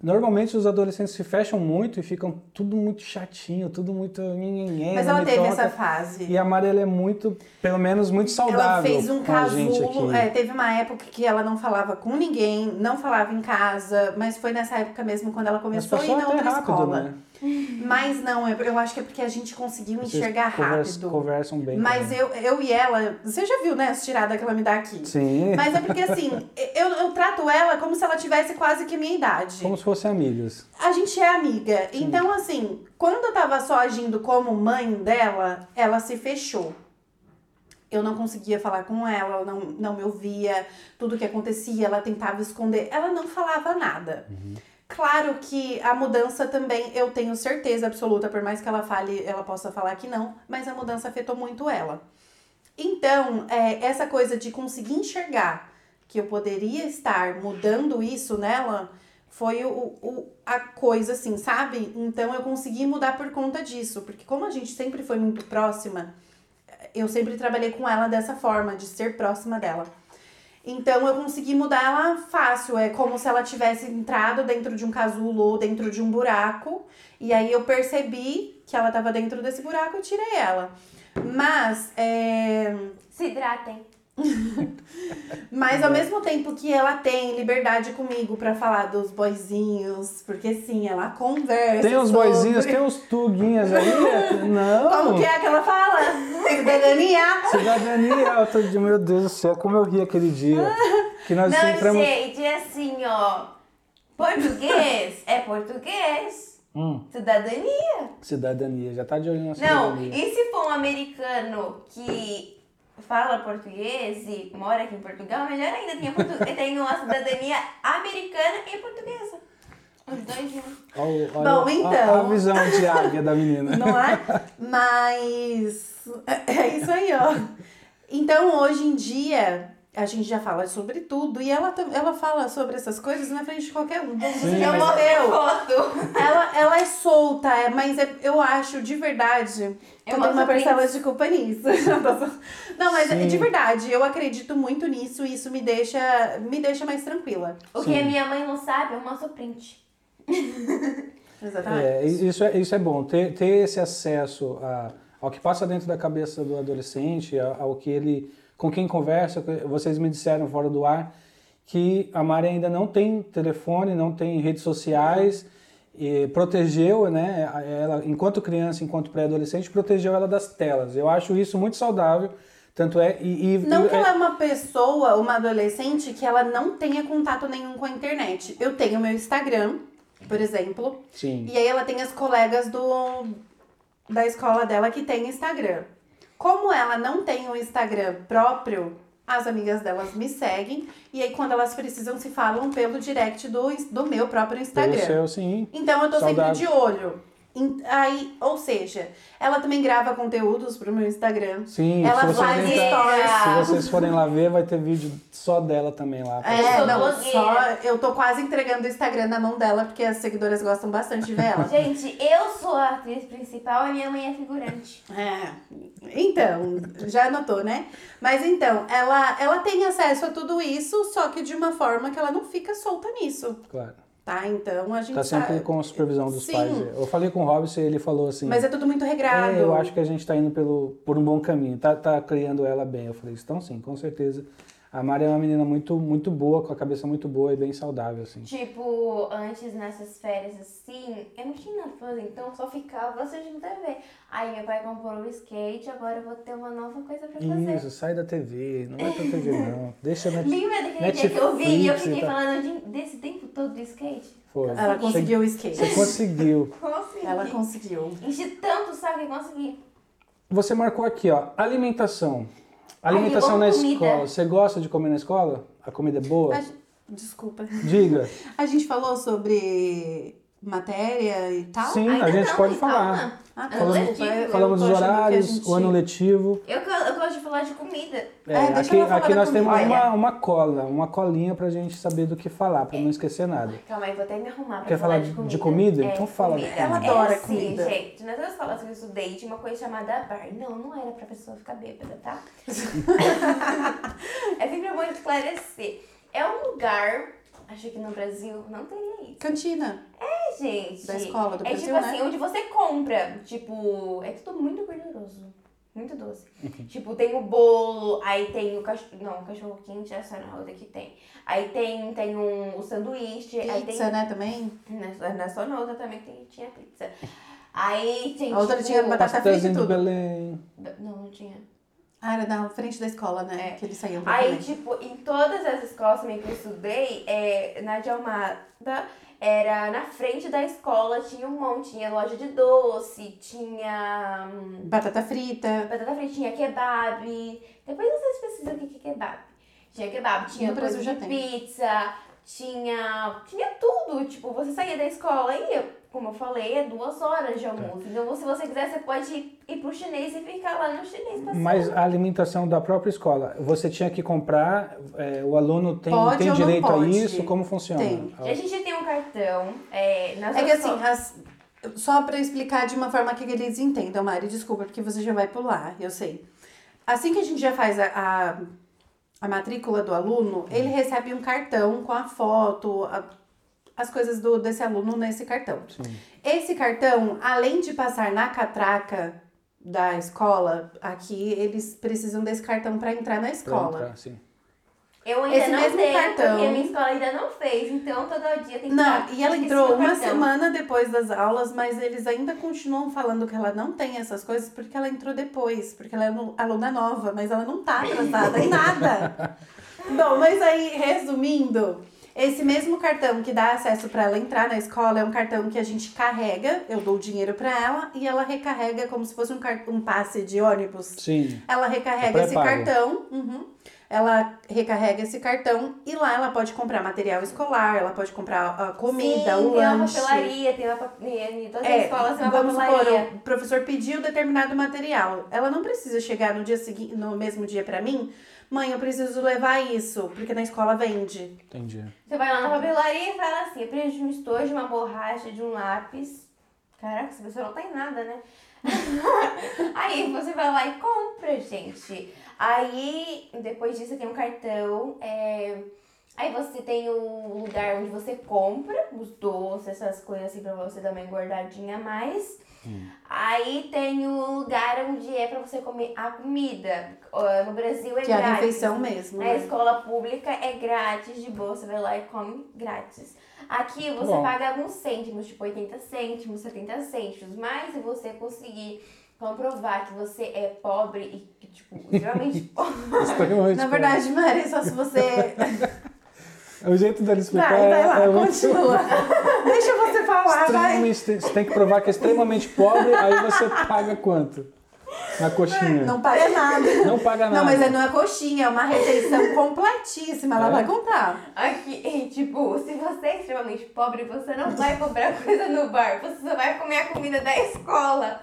Normalmente os adolescentes se fecham muito e ficam tudo muito chatinho, tudo muito. nhenhenhen, Mas ela teve essa fase. E a Mari ela é muito, pelo menos, muito saudável. Ela fez um casulo. é, teve uma época que ela não falava com ninguém, não falava em casa, mas foi nessa época mesmo quando ela começou a ir na outra rápido, escola. né? Mas não, eu, eu acho que é porque a gente conseguiu Vocês enxergar convers- rápido. Conversam bem. Mas também. eu, eu e ela, você já viu, né, as tiradas que ela me dá aqui? Sim. Mas é porque assim, eu, eu trato ela como se ela tivesse quase que minha idade. Como se fossem amigas. A gente é amiga. Então, assim, quando eu tava só agindo como mãe dela, ela se fechou. Eu não conseguia falar com ela, ela não, não me ouvia, tudo que acontecia, ela tentava esconder. Ela não falava nada. Claro que a mudança também, eu tenho certeza absoluta, por mais que ela fale, ela possa falar que não, mas a mudança afetou muito ela. Então, é, essa coisa de conseguir enxergar que eu poderia estar mudando isso nela foi o, o, a coisa, assim, sabe? Então eu consegui mudar por conta disso, porque como a gente sempre foi muito próxima, eu sempre trabalhei com ela dessa forma, de ser próxima dela. Então eu consegui mudar ela fácil, é como se ela tivesse entrado dentro de um casulo ou dentro de um buraco, e aí eu percebi que ela estava dentro desse buraco e tirei ela. Mas, é, Se hidratem. mas ao mesmo tempo que ela tem liberdade comigo pra falar dos boizinhos, porque sim, ela conversa. Tem uns sobre- boizinhos, tem uns tuguinhas aí? Não. Como que é que ela fala? Cidadania. Cidadania, outro dia, meu Deus do céu, como eu ri aquele dia. Que nós Não, entramos. gente, é assim, ó. Português é português. Hum, Cidadania. cidadania, já tá de olho na Não, cidadania. e se for um americano que fala português e mora aqui em Portugal, melhor ainda, tem, portu... tem uma cidadania americana e portuguesa. Os dois juntos. Bom, então. olha a visão de águia da menina. Não é? Mas é isso aí, ó. Então, hoje em dia, a gente já fala sobre tudo e ela, ela fala sobre essas coisas na frente de qualquer um. Você Sim. já Eu morreu. Ela, ela é solta, é, mas é- eu acho de verdade. Eu mostro uma parcela prints. de culpa nisso. Não, mas é Sim. de verdade, eu acredito muito nisso e isso me deixa, me deixa mais tranquila. O que a minha mãe não sabe, eu mostro print. Exatamente. É, isso, é, isso é bom, ter, ter esse acesso a- ao que passa dentro da cabeça do adolescente, ao que ele, com quem conversa. Vocês me disseram fora do ar que a Mari ainda não tem telefone, não tem redes sociais, e protegeu, né, ela, enquanto criança, enquanto pré-adolescente, protegeu ela das telas. Eu acho isso muito saudável, tanto é... E, e- Não que é- ela é uma pessoa, uma adolescente, que ela não tenha contato nenhum com a internet. Eu tenho meu Instagram, por exemplo, Sim. e aí ela tem as colegas do da escola dela que tem Instagram. Como ela não tem o Instagram próprio, as amigas delas me seguem, e aí quando elas precisam se falam pelo direct do, do meu próprio Instagram. Pelo seu, sim. Então eu tô Saudável. sempre de olho. Aí, ou seja, ela também grava conteúdos pro meu Instagram. Sim, Ela faz stories. se vocês forem lá ver, vai ter vídeo só dela também lá. É, não, só eu tô quase entregando o Instagram na mão dela, porque as seguidoras gostam bastante de ver ela. Gente, eu sou a atriz principal e minha mãe é figurante. É, então, já anotou, né? Mas então, ela, ela tem acesso a tudo isso, só que de uma forma que ela não fica solta nisso, Claro. Tá? Então a gente Tá sempre sabe- com a supervisão dos Sim. pais. Eu falei com o Robson e ele falou assim. Mas é tudo muito regrado. "É, eu acho que a gente tá indo pelo, por um bom caminho, tá, tá criando ela bem. Eu falei, então sim, com certeza. A Mari é uma menina muito, muito boa, com a cabeça muito boa e bem saudável, assim. Tipo, antes nessas férias assim, eu não tinha nada pra fazer, então eu só ficava assistindo TV. Aí meu pai comprou o skate, agora eu vou ter uma nova coisa pra fazer. Isso, sai da TV, não vai pra TV não. Deixa na Lembra daquele dia que eu vi e eu Netflix fiquei tal. falando de- desse tempo todo do skate? Foi. Ela Você- conseguiu o skate. Você conseguiu. Consegui. Ela conseguiu. Enchi tanto o saco que consegui. Você marcou aqui, ó, alimentação. Ai, Alimentação amo na comida. escola. Você gosta de comer na escola? A comida é boa? A- Desculpa. Diga. A gente falou sobre matéria e tal? Sim, a Ainda gente não, pode calma. falar. Ah, Ano Falamos- letivo. eu Falamos tô dos a horários, gente- o ano letivo. Eu, eu gosto de falar de comida. É, É, deixa aqui aqui da nós temos comida. uma, uma cola, uma colinha pra gente saber do que falar, pra não esquecer nada. Calma aí, vou até me arrumar pra Quer falar falar de de- comida. de comida? É, Então fala. comida. Ela é adora assim, comida. gente, nas escolas que eu estudei tinha uma coisa chamada bar. Não, não era pra pessoa ficar bêbada, tá? é sempre bom esclarecer. É um lugar Acho que no Brasil não teria isso. Cantina É, gente. da escola do É Brasil, tipo né? assim, onde você compra. Tipo, é tudo muito gorduroso. Muito doce. tipo, tem o bolo, aí tem o cachorro. Não, o cachorro quente é só na roda que tem. Aí tem, tem um, o sanduíche. aí tem, Pizza, né, também. Na, na Sonota também tem, tinha pizza. Aí tem. A outra tipo, tinha batata frita e tudo. Belém. Não, não tinha. Ah, era na frente da escola, né? É. Que eles saíam pra Aí, tipo, em todas as escolas também que eu estudei, é, na de Almada, era na frente da escola, tinha um monte, tinha loja de doce, tinha hum, Batata frita. batata frita, tinha kebab. Depois vocês precisam o que é kebab. Tinha kebab, tinha coisa de tem. pizza, tinha, tinha tudo. Tipo, você saía da escola e, como eu falei, é duas horas de almoço. Então, se você quiser, você pode ir, ir pro chinês e ficar lá no chinês passando. Mas a alimentação da própria escola, você tinha que comprar, é, o aluno tem, Pode tem direito a isso? Como funciona? Tem. A gente tem um cartão, é, nas É que assim, as- só pra explicar de uma forma que eles entendam, Mari, desculpa, porque você já vai pular, eu sei. Assim que a gente já faz a, a, a matrícula do aluno, ele recebe um cartão com a foto, a- as coisas do, desse aluno nesse cartão. Sim. Esse cartão, além de passar na catraca da escola, aqui eles precisam desse cartão para entrar na Pra escola. entrar, sim. Eu ainda Esse não mesmo tenho, cartão- porque a minha escola ainda não fez, então todo dia tem que Não, dar e ela entrou uma cartão. semana depois das aulas, mas eles ainda continuam falando que ela não tem essas coisas porque ela entrou depois, porque ela é aluna nova, mas ela não tá atrasada em nada. Bom, mas aí, resumindo, esse mesmo cartão que dá acesso para ela entrar na escola é um cartão que a gente carrega, eu dou o dinheiro para ela e ela recarrega como se fosse um, um passe de ônibus. Sim. Ela recarrega É esse cartão. uhum. Ela recarrega esse cartão e lá ela pode comprar material escolar, ela pode comprar a comida, Sim, o tem uma lanche. papelaria, tem uma papelaria, todas as É, escolas tem uma vamos supor, papelaria. o professor pediu determinado material. Ela não precisa chegar no dia seguinte, no mesmo dia pra mim, mãe, eu preciso levar isso, porque na escola vende. Entendi. Você vai lá na papelaria e fala assim, eu preciso de um estojo, de uma borracha, de um lápis. Caraca, essa pessoa não tem nada, né? Aí você vai lá e compra, gente. Aí, depois disso, tem um cartão. é, Aí você tem o lugar onde você compra os doces, essas coisas assim, pra você dar uma engordadinha a mais. Aí tem o lugar onde é pra você comer a comida. No Brasil é Que é a grátis. refeição mesmo. Na né? escola pública é grátis, de boa, você vai lá e come grátis. Aqui você Bom. paga alguns cêntimos, tipo 80 cêntimos, 70 cêntimos, mas se você conseguir comprovar que você é pobre e, que, tipo, extremamente pobre. Na verdade, Mari, só se você. O jeito dele explicar Vai, vai lá, é muito... continua. Deixa você falar, vai. Extremamente, você tem que provar que é extremamente pobre, aí você paga quanto? Na coxinha. Não paga nada. Não paga nada. Não, mas é, não é coxinha, é uma refeição completíssima. Ela É? vai comprar. Aqui, e, tipo, se você é extremamente pobre, você não vai comprar coisa no bar, você só vai comer a comida da escola.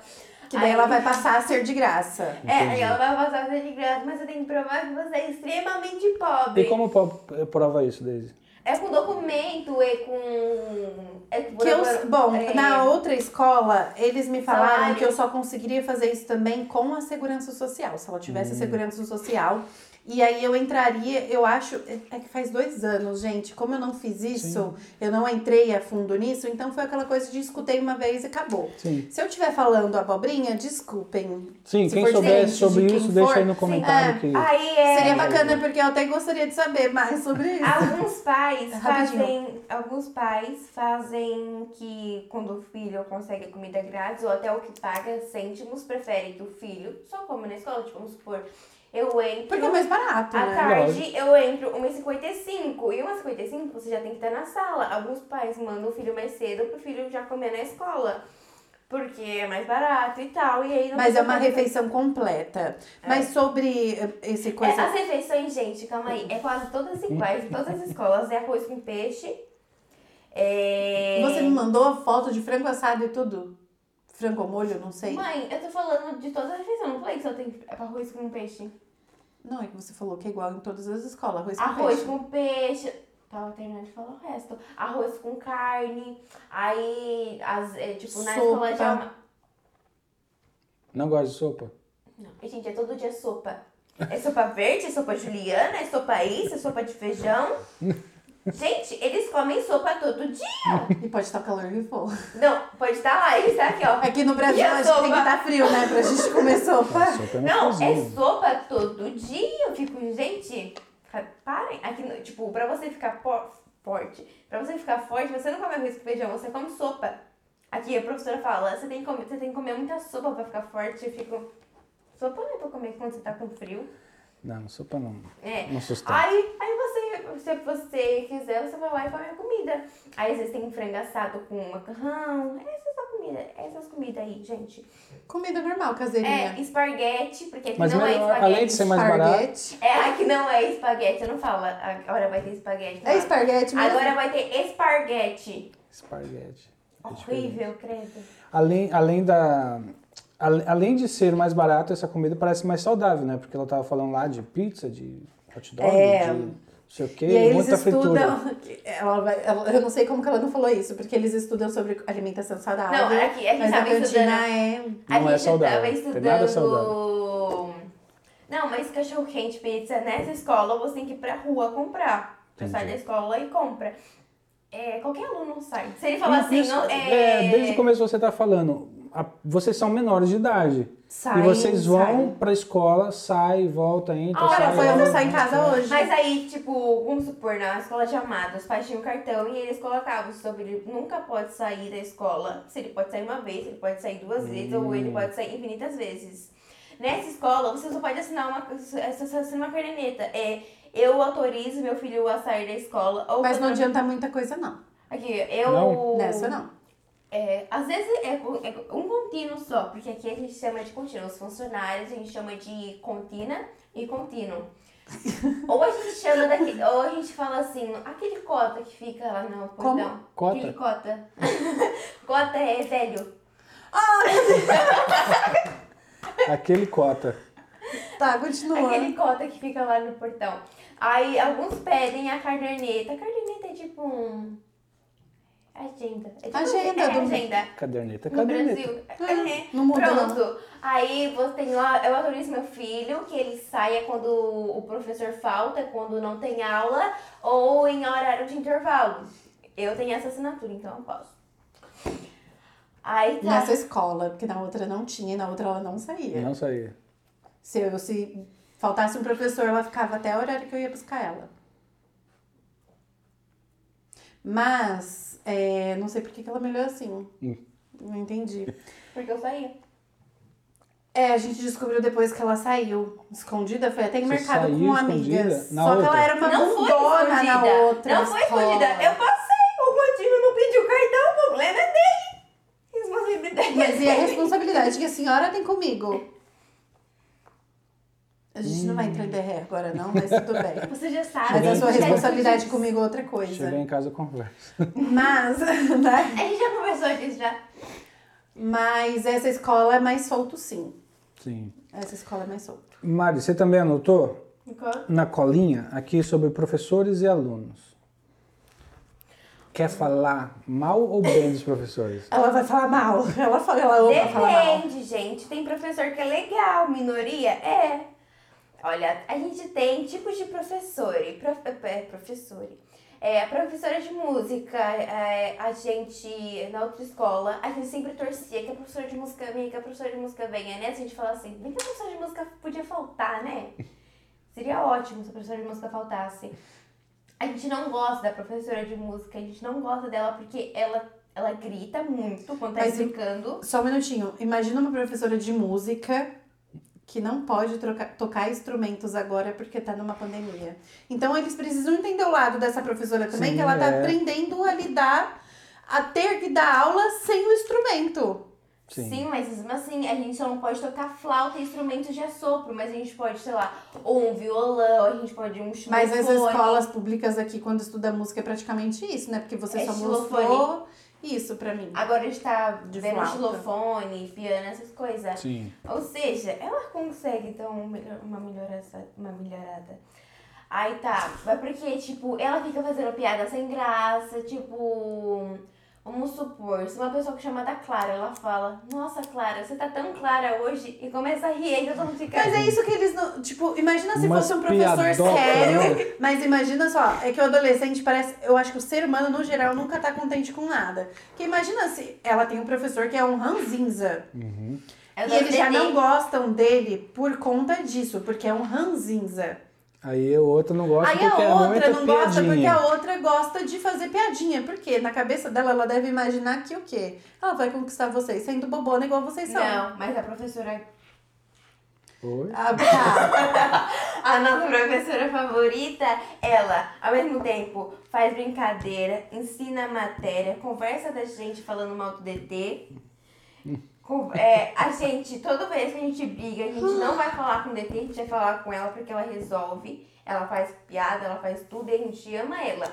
Que daí Aí- ela vai passar a ser de graça. É, aí ela vai passar você de graça, mas você tem que provar que você é extremamente pobre. E como prova isso, Daisy? É com documento, é com. É com Que eu, bom, é, na outra escola, eles me falaram Salário. que eu só conseguiria fazer isso também com a segurança social, se ela tivesse Hum. a segurança social. E aí eu entraria, eu acho, é é que faz dois anos, gente, como eu não fiz isso, eu não entrei a fundo nisso, então foi aquela coisa de escutei uma vez e acabou. Sim. Se eu estiver falando abobrinha, desculpem. Sim, Se quem souber sobre quem isso, deixa for, aí no sim. comentário É. que... Aí é. Seria bacana porque eu até gostaria de saber mais sobre isso. Alguns pais Rapidinho. fazem. Alguns pais fazem que quando o filho consegue comida grátis ou até o que paga cêntimos, preferem que o filho só coma na escola. Tipo, vamos supor, eu entro. Porque é mais barato, À né? tarde eu entro 1h55 e 1h55 você já tem que estar na sala. Alguns pais mandam o filho mais cedo pro filho já comer na escola. Porque é mais barato e tal. E aí não Mas é uma fazer- refeição completa. Mas sobre eh, esse É, coisa. as refeições, gente, calma aí. É quase todas iguais em todas as escolas. É arroz com peixe. É... Você me mandou a foto de frango assado e tudo? Frango ao molho, não sei. Mãe, eu tô falando de todas as refeições. Não falei que só tem arroz com peixe. Não, é que você falou que é igual em todas as escolas. Arroz com Arroz peixe. com peixe. Tava terminando de falar o resto. Arroz com carne. Aí, as, é, tipo, na Sopa. escola de alma... Não gosta de sopa? Não, gente, é todo dia sopa. É sopa verde, é sopa juliana, é sopa isso, é sopa de feijão. Gente, eles comem sopa todo dia. E pode estar calor que for. Não, pode estar lá, ele está aqui, ó. Aqui no Brasil E a a gente tem que estar frio, né? Pra gente comer sopa. Sopa é Não, cozinha. é sopa todo dia. Eu fico, gente, parem. Aqui, tipo, pra você ficar forte, pra você ficar forte, você não come arroz com feijão, você come sopa. Aqui a professora fala, você tem que comer, você tem que comer muita sopa pra ficar forte. Eu fico, sopa não é pra comer quando você tá com frio. Não, sopa não. É. Não sustenta. Aí, aí você, se você quiser, você vai lá e come a comida. Aí às vezes tem um frango assado com macarrão. Essa é só comida. Essas comidas aí, gente. Comida normal, caseirinha. É, esparguete, porque aqui Mas não é melhor, espaguete. além de ser mais barato, Esparguete. É, aqui não é espaguete, eu não falo. Agora vai ter espaguete. É esparguete mesmo? Agora vai ter esparguete. esparguete. É. Horrível, credo. Além, além da. Além de ser mais barato, essa comida parece mais saudável, né? Porque ela tava falando lá de pizza, de hot dog, É. de não sei o quê, E aí eles muita fritura. estudam. Ela vai, ela- eu não sei como que ela não falou isso, porque eles estudam sobre alimentação saudável. Não, aqui a gente mas a cantina estudando. é. A Não é gente saudável, tava tem estudando. nada saudável. Não, mas cachorro quente, pizza, nessa escola você tem que ir pra rua comprar. Você sai da escola e compra. É, qualquer aluno sai. Se ele falar assim, Isso, não, é, desde o começo você tá falando, a- vocês são menores de idade. Sai, e vocês vão sai. pra escola, sai, volta, entra, Ah, sai. Ela foi volta, almoçar em casa hoje. Mas aí, tipo, vamos supor, na escola de amado, os pais tinham cartão e eles colocavam sobre ele nunca pode sair da escola. Se ele pode sair uma vez, ele pode sair duas vezes, ou ele pode sair infinitas vezes. Nessa escola, você só pode assinar uma, assina uma caderneta. É, eu autorizo meu filho a sair da escola. Ou Mas não adianta muita coisa, não. Aqui, eu. Não? Nessa não. É, às vezes é, é um contínuo só, porque aqui a gente chama de contínuo. Os funcionários a gente chama de contínua e contínuo. ou a gente chama daquele. Ou a gente fala assim, aquele cota que fica lá no Como? portão. Cota? Aquele cota. cota é velho. Aquele cota. Tá, continua. Aquele cota que fica lá no portão. Aí alguns pedem a caderneta. A caderneta é tipo um. Agenda. É tipo Agenda é, do- agenda. Caderneta, No caderneta. Brasil. É, É. não muda, Pronto. Aí você tem lá, eu autorizo meu filho que ele saia quando o professor falta, quando não tem aula, ou em horário de intervalo. Eu tenho essa assinatura, então eu posso. Aí tá. Nessa escola, porque na outra não tinha e na outra ela não saía. Não saía. Se, eu, se faltasse um professor, ela ficava até o horário que eu ia buscar ela. Mas, é, não sei por que que ela melhorou assim. Hum. Não entendi. Porque eu saía. É, a gente descobriu depois que ela saiu escondida, foi até em Você mercado saiu com amigas. na Só que outra? ela era uma não bundona na outra. não foi escola. escondida. Eu passei. O Continho não pediu cartão, o problema é dele. Responsabilidade. Mas e a responsabilidade que a senhora tem comigo? A gente não vai entrar em DR agora, não, mas tudo bem. Você já sabe. Mas a Cheguei- sua responsabilidade comigo é outra coisa. Chegar em casa conversa. Mas, né? A gente já conversou disso já. Mas essa escola é mais solto, sim. Sim. Essa escola é mais solto. Mari, você também anotou na colinha aqui sobre professores e alunos. Quer falar mal ou bem dos professores? Ela vai falar mal. Ela, fala, ela ama falar mal. Depende, gente. Tem professor que é legal, minoria é. Olha, a gente tem tipos de professor. e prof, é, professor. É, a professora de música, é, a gente, na outra escola, a gente sempre torcia que a professora de música venha, que a professora de música venha, né? A gente fala assim, bem que a professora de música podia faltar, né? Seria ótimo se a professora de música faltasse. A gente não gosta da professora de música, a gente não gosta dela porque ela, ela grita muito quando tá Mas- explicando. Só um minutinho. Imagina uma professora de música que não pode trocar- tocar instrumentos agora porque tá numa pandemia. Então eles precisam entender o lado dessa professora também, Sim, que ela tá é. aprendendo a lidar, a ter que dar aula sem o instrumento. Sim. mas mesmo assim, a gente só não pode tocar flauta e instrumentos de assopro, mas a gente pode, sei lá, ou um violão, a gente pode um xilofone. Mas as escolas públicas aqui, quando estuda música, é praticamente isso, né? Porque você É só xilofone. mostrou isso pra mim. Agora a gente tá De vendo flauta. xilofone, piano, essas coisas. Sim. Ou seja, ela consegue dar um uma, melhorada, uma melhorada. Aí tá, mas porque, tipo, ela fica fazendo piada sem graça, tipo. Vamos supor, se uma pessoa que chamada Clara, ela fala, nossa Clara, você tá tão clara hoje, e começa a rir, aí todo mundo fica. Mas é isso que eles não. Tipo, imagina se Umas fosse um professor piadoca, sério. né? Mas imagina só, é que o adolescente parece. Eu acho que o ser humano, no geral, nunca tá contente com nada. Porque imagina se ela tem um professor que é um ranzinza. É E do eles já não gostam dele por conta disso, porque é um ranzinza. Aí o outro não gosta Aí porque a é outra muita não gosta porque piadinha. a outra gosta de fazer piadinha. Porque na cabeça dela, ela deve imaginar que o quê? Ela vai conquistar vocês sendo bobona igual vocês são. Não, mas a professora. Oi? Ah, tá. A nossa professora favorita, ela, ao mesmo tempo, faz brincadeira, ensina a matéria, conversa da gente falando mal do DT. Com- é, a gente, toda vez que a gente briga, a gente não vai falar com o DT, a gente vai falar com ela porque ela resolve. Ela faz piada, ela faz tudo e a gente ama ela.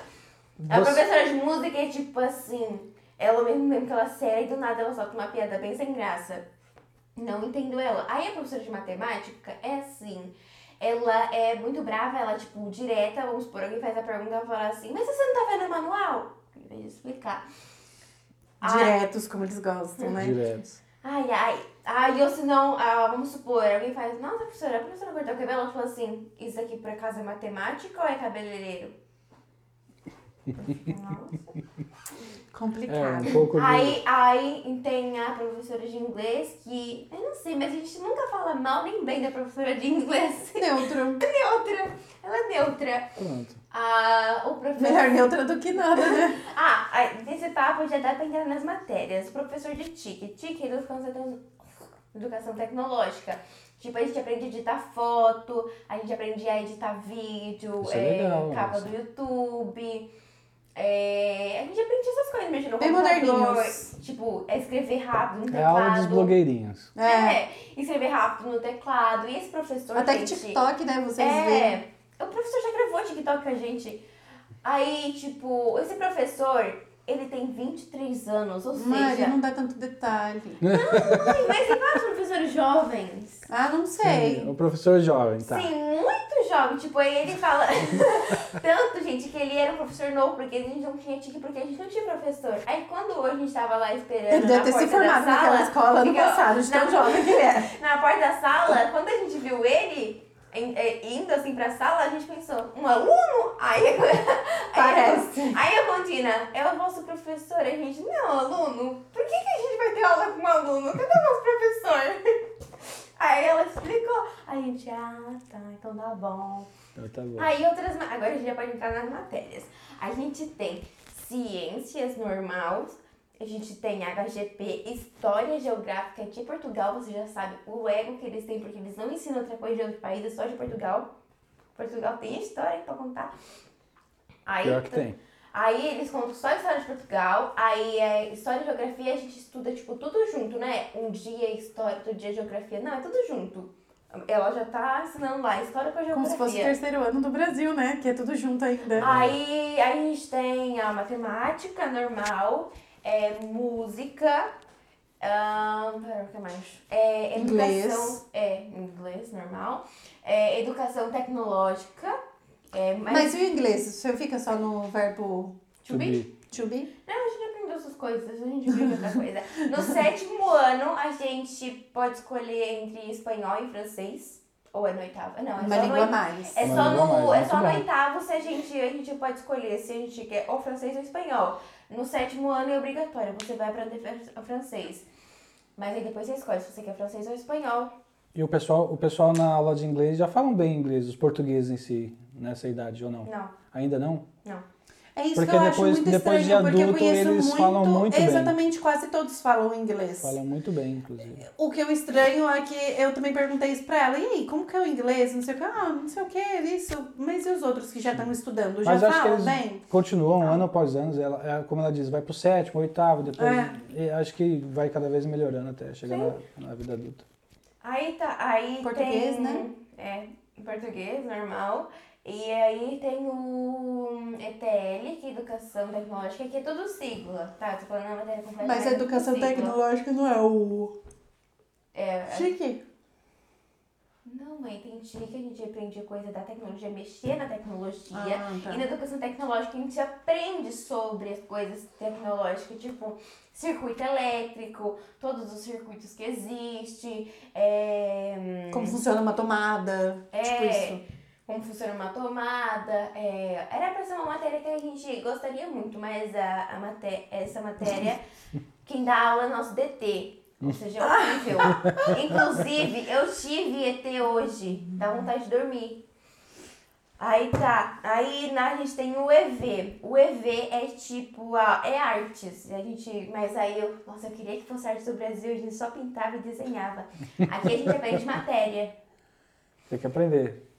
A Você- professora de música é tipo assim, ela ao mesmo tempo que ela é séria e do nada ela solta uma piada bem sem graça. Não entendo ela. Aí a professora de matemática é assim. Ela é muito brava, ela, tipo, direta, vamos supor, alguém faz a pergunta, ela fala assim, mas você não tá vendo o manual? Em vez de explicar. Ai, Diretos, como eles gostam, né? Direto. Ai, ai. Ai, ou se não, ah, vamos supor, alguém faz, nossa, professora, a professora cortou o cabelo, ela fala assim, isso aqui por acaso é matemática ou é cabeleireiro? Nossa. É, Complicado. um pouco de... Aí, aí tem a professora de inglês que, eu não sei, mas a gente nunca fala mal nem bem da professora de inglês. Neutro. neutra. Ela é neutra. Pronto. Ah, o professor. Melhor neutra do que nada, né? Ah, aí, nessa etapa já dá pra entrar nas matérias. O professor de TIC. TIC é educação, tecno- educação tecnológica. Tipo, a gente aprende a editar foto, a gente aprende a editar vídeo, Isso é legal, capa nossa. do YouTube. É, a gente aprende essas coisas, no Bem computador. moderninhos. Tipo, é escrever rápido no É a aula dos teclado. blogueirinhos. É. É, escrever rápido no teclado. E esse professor, Até que gente, TikTok, né? Vocês veem. é, o professor já gravou TikTok com a gente. Aí, tipo, esse professor, ele tem 23 anos, ou Maria, seja... não dá tanto detalhe. Ai, mas tem vários professores jovens. Ah, não sei. O professor jovem, tá. Sim, muito jovem. Tipo, aí ele fala... Tanto, gente, que ele era um professor novo, porque a gente não tinha tique, porque a gente não tinha professor. Aí, quando hoje a gente tava lá esperando Ele deve na ter se porta da formado naquela sala, escola no passado, de tão jovem que ele é. Na porta da sala, quando a gente viu ele indo assim pra sala, a gente pensou, um aluno? Aí, aí, Parece. aí a Contina, é o vosso professor. A gente, não, aluno, por que, que a gente vai ter aula com um aluno? Cadê o nosso professor? Aí ela explicou. Aí a gente, ah, tá, então tá bom. Então tá bom. Aí outras. Agora a gente já pode entrar nas matérias. A gente tem ciências normais, a gente tem HGP, História Geográfica de Portugal, você já sabe o ego que eles têm, porque eles não ensinam outra coisa de outro país, é só de Portugal. Portugal tem história pra contar. Aí, Pior que tem. Aí eles contam só a história de Portugal, aí é história e geografia a gente estuda, tipo, tudo junto, né? Um dia história, outro dia geografia. Não, é tudo junto. Ela já tá ensinando lá, história com a geografia. Como se fosse o terceiro ano do Brasil, né? Que é tudo junto ainda. Aí, aí a gente tem a matemática normal, é, música, ahn, pera, o que mais? É, Inglês. educação, é, inglês normal, é, educação tecnológica, é, mas, Mas e o inglês? Senhor fica só no verbo to be? to be? Não, a gente aprendeu essas coisas, a gente viu outra coisa. No sétimo ano, a gente pode escolher entre espanhol e francês. Ou é no oitavo? Não, é Uma só língua no, mais. é Uma só no, mais, é só no oitavo se a gente, a gente pode escolher se a gente quer ou francês ou espanhol. No sétimo ano é obrigatório, você vai aprender fran- francês. Mas aí depois você escolhe se você quer francês ou espanhol. E o pessoal, o pessoal na aula de inglês já falam bem inglês, os portugueses em si, nessa idade ou não? Não, Ainda não? não. É isso Porque que eu depois- acho muito depois de estranho, porque eu adulto, conheço eles muito, falam muito bem. Exatamente, quase todos falam inglês. Falam muito bem, inclusive. O que eu estranho é que eu também perguntei isso pra ela. E aí, como que é o inglês? Não sei o que. Ah, não sei o que, isso. Mas e os outros que já estão estudando? Já Mas acho que falam eles bem? continuam ano após ano, ela, é, como ela diz, vai pro sétimo, oitavo, depois. É. acho que vai cada vez melhorando até chegar na, na vida adulta. Aí tá, aí Português, tem, né? É, em português, normal. E aí tem o ETL, que é Educação Tecnológica, que é tudo sigla, tá? Tô falando a matéria completa. Mas a é educação tecnológica não é o. É, é- Chique. Não, mãe, tem dia que a gente aprende coisa da tecnologia, mexer na tecnologia. Ah, tá. E na educação tecnológica a gente aprende sobre as coisas tecnológicas, tipo circuito elétrico, todos os circuitos que existem, é, Como funciona uma tomada, É. tipo isso. Como funciona uma tomada. é, era pra ser uma matéria que a gente gostaria muito, mas a, a maté essa matéria, quem dá aula é nosso DT. Ou seja, é horrível. Inclusive, eu tive ET hoje. Dá vontade de dormir. Aí tá. Aí na, a gente tem o EV. O EV é tipo, a, é artes. A gente, mas aí eu, nossa, eu queria que fosse arte do Brasil, a gente só pintava e desenhava. Aqui a gente aprende matéria. Tem que aprender.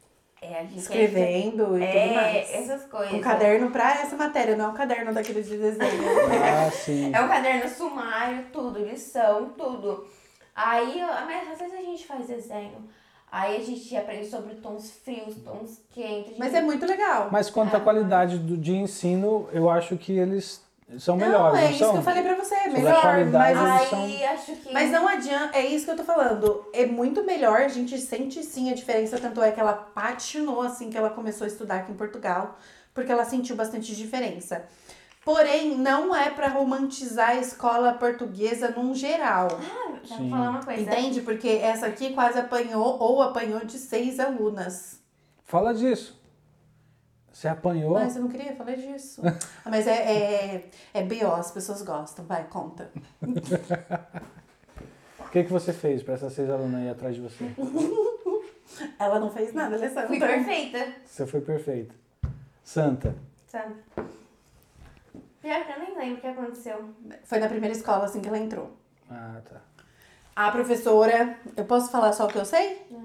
É, a gente Escrevendo e tudo é, mais. essas coisas. Um caderno pra essa matéria, não é um caderno daquele de desenho. Ah, sim. É um caderno sumário, tudo, lição, tudo. Aí, mas às vezes a gente faz desenho. Aí a gente aprende sobre tons frios, tons quentes. Mas é muito legal. Mas quanto à qualidade do, de ensino, eu acho que eles são Não, melhores, é não isso são? que eu falei pra você, é melhor. Mas, Aí acho que. mas não adianta, é isso que eu tô falando. É muito melhor, a gente sente sim a diferença, tanto é que ela patinou assim que ela começou a estudar aqui em Portugal, porque ela sentiu bastante diferença. Porém, não é pra romantizar a escola portuguesa num geral. Ah, pra Sim. falar uma coisa. Entende? Porque essa aqui quase apanhou ou apanhou de seis alunas. Fala disso. Você apanhou? Mas eu não queria falar disso. Ah, Mas é, é, é BO, as pessoas gostam. Vai, conta. O que, que você fez para essas seis alunas aí atrás de você? Ela não fez nada, Alessandra. Fui perfeita. Você foi perfeita. Santa. Pior que eu nem lembro o que aconteceu. Foi na primeira escola assim que ela entrou. Ah, tá. A professora, eu posso falar só o que eu sei? Hum.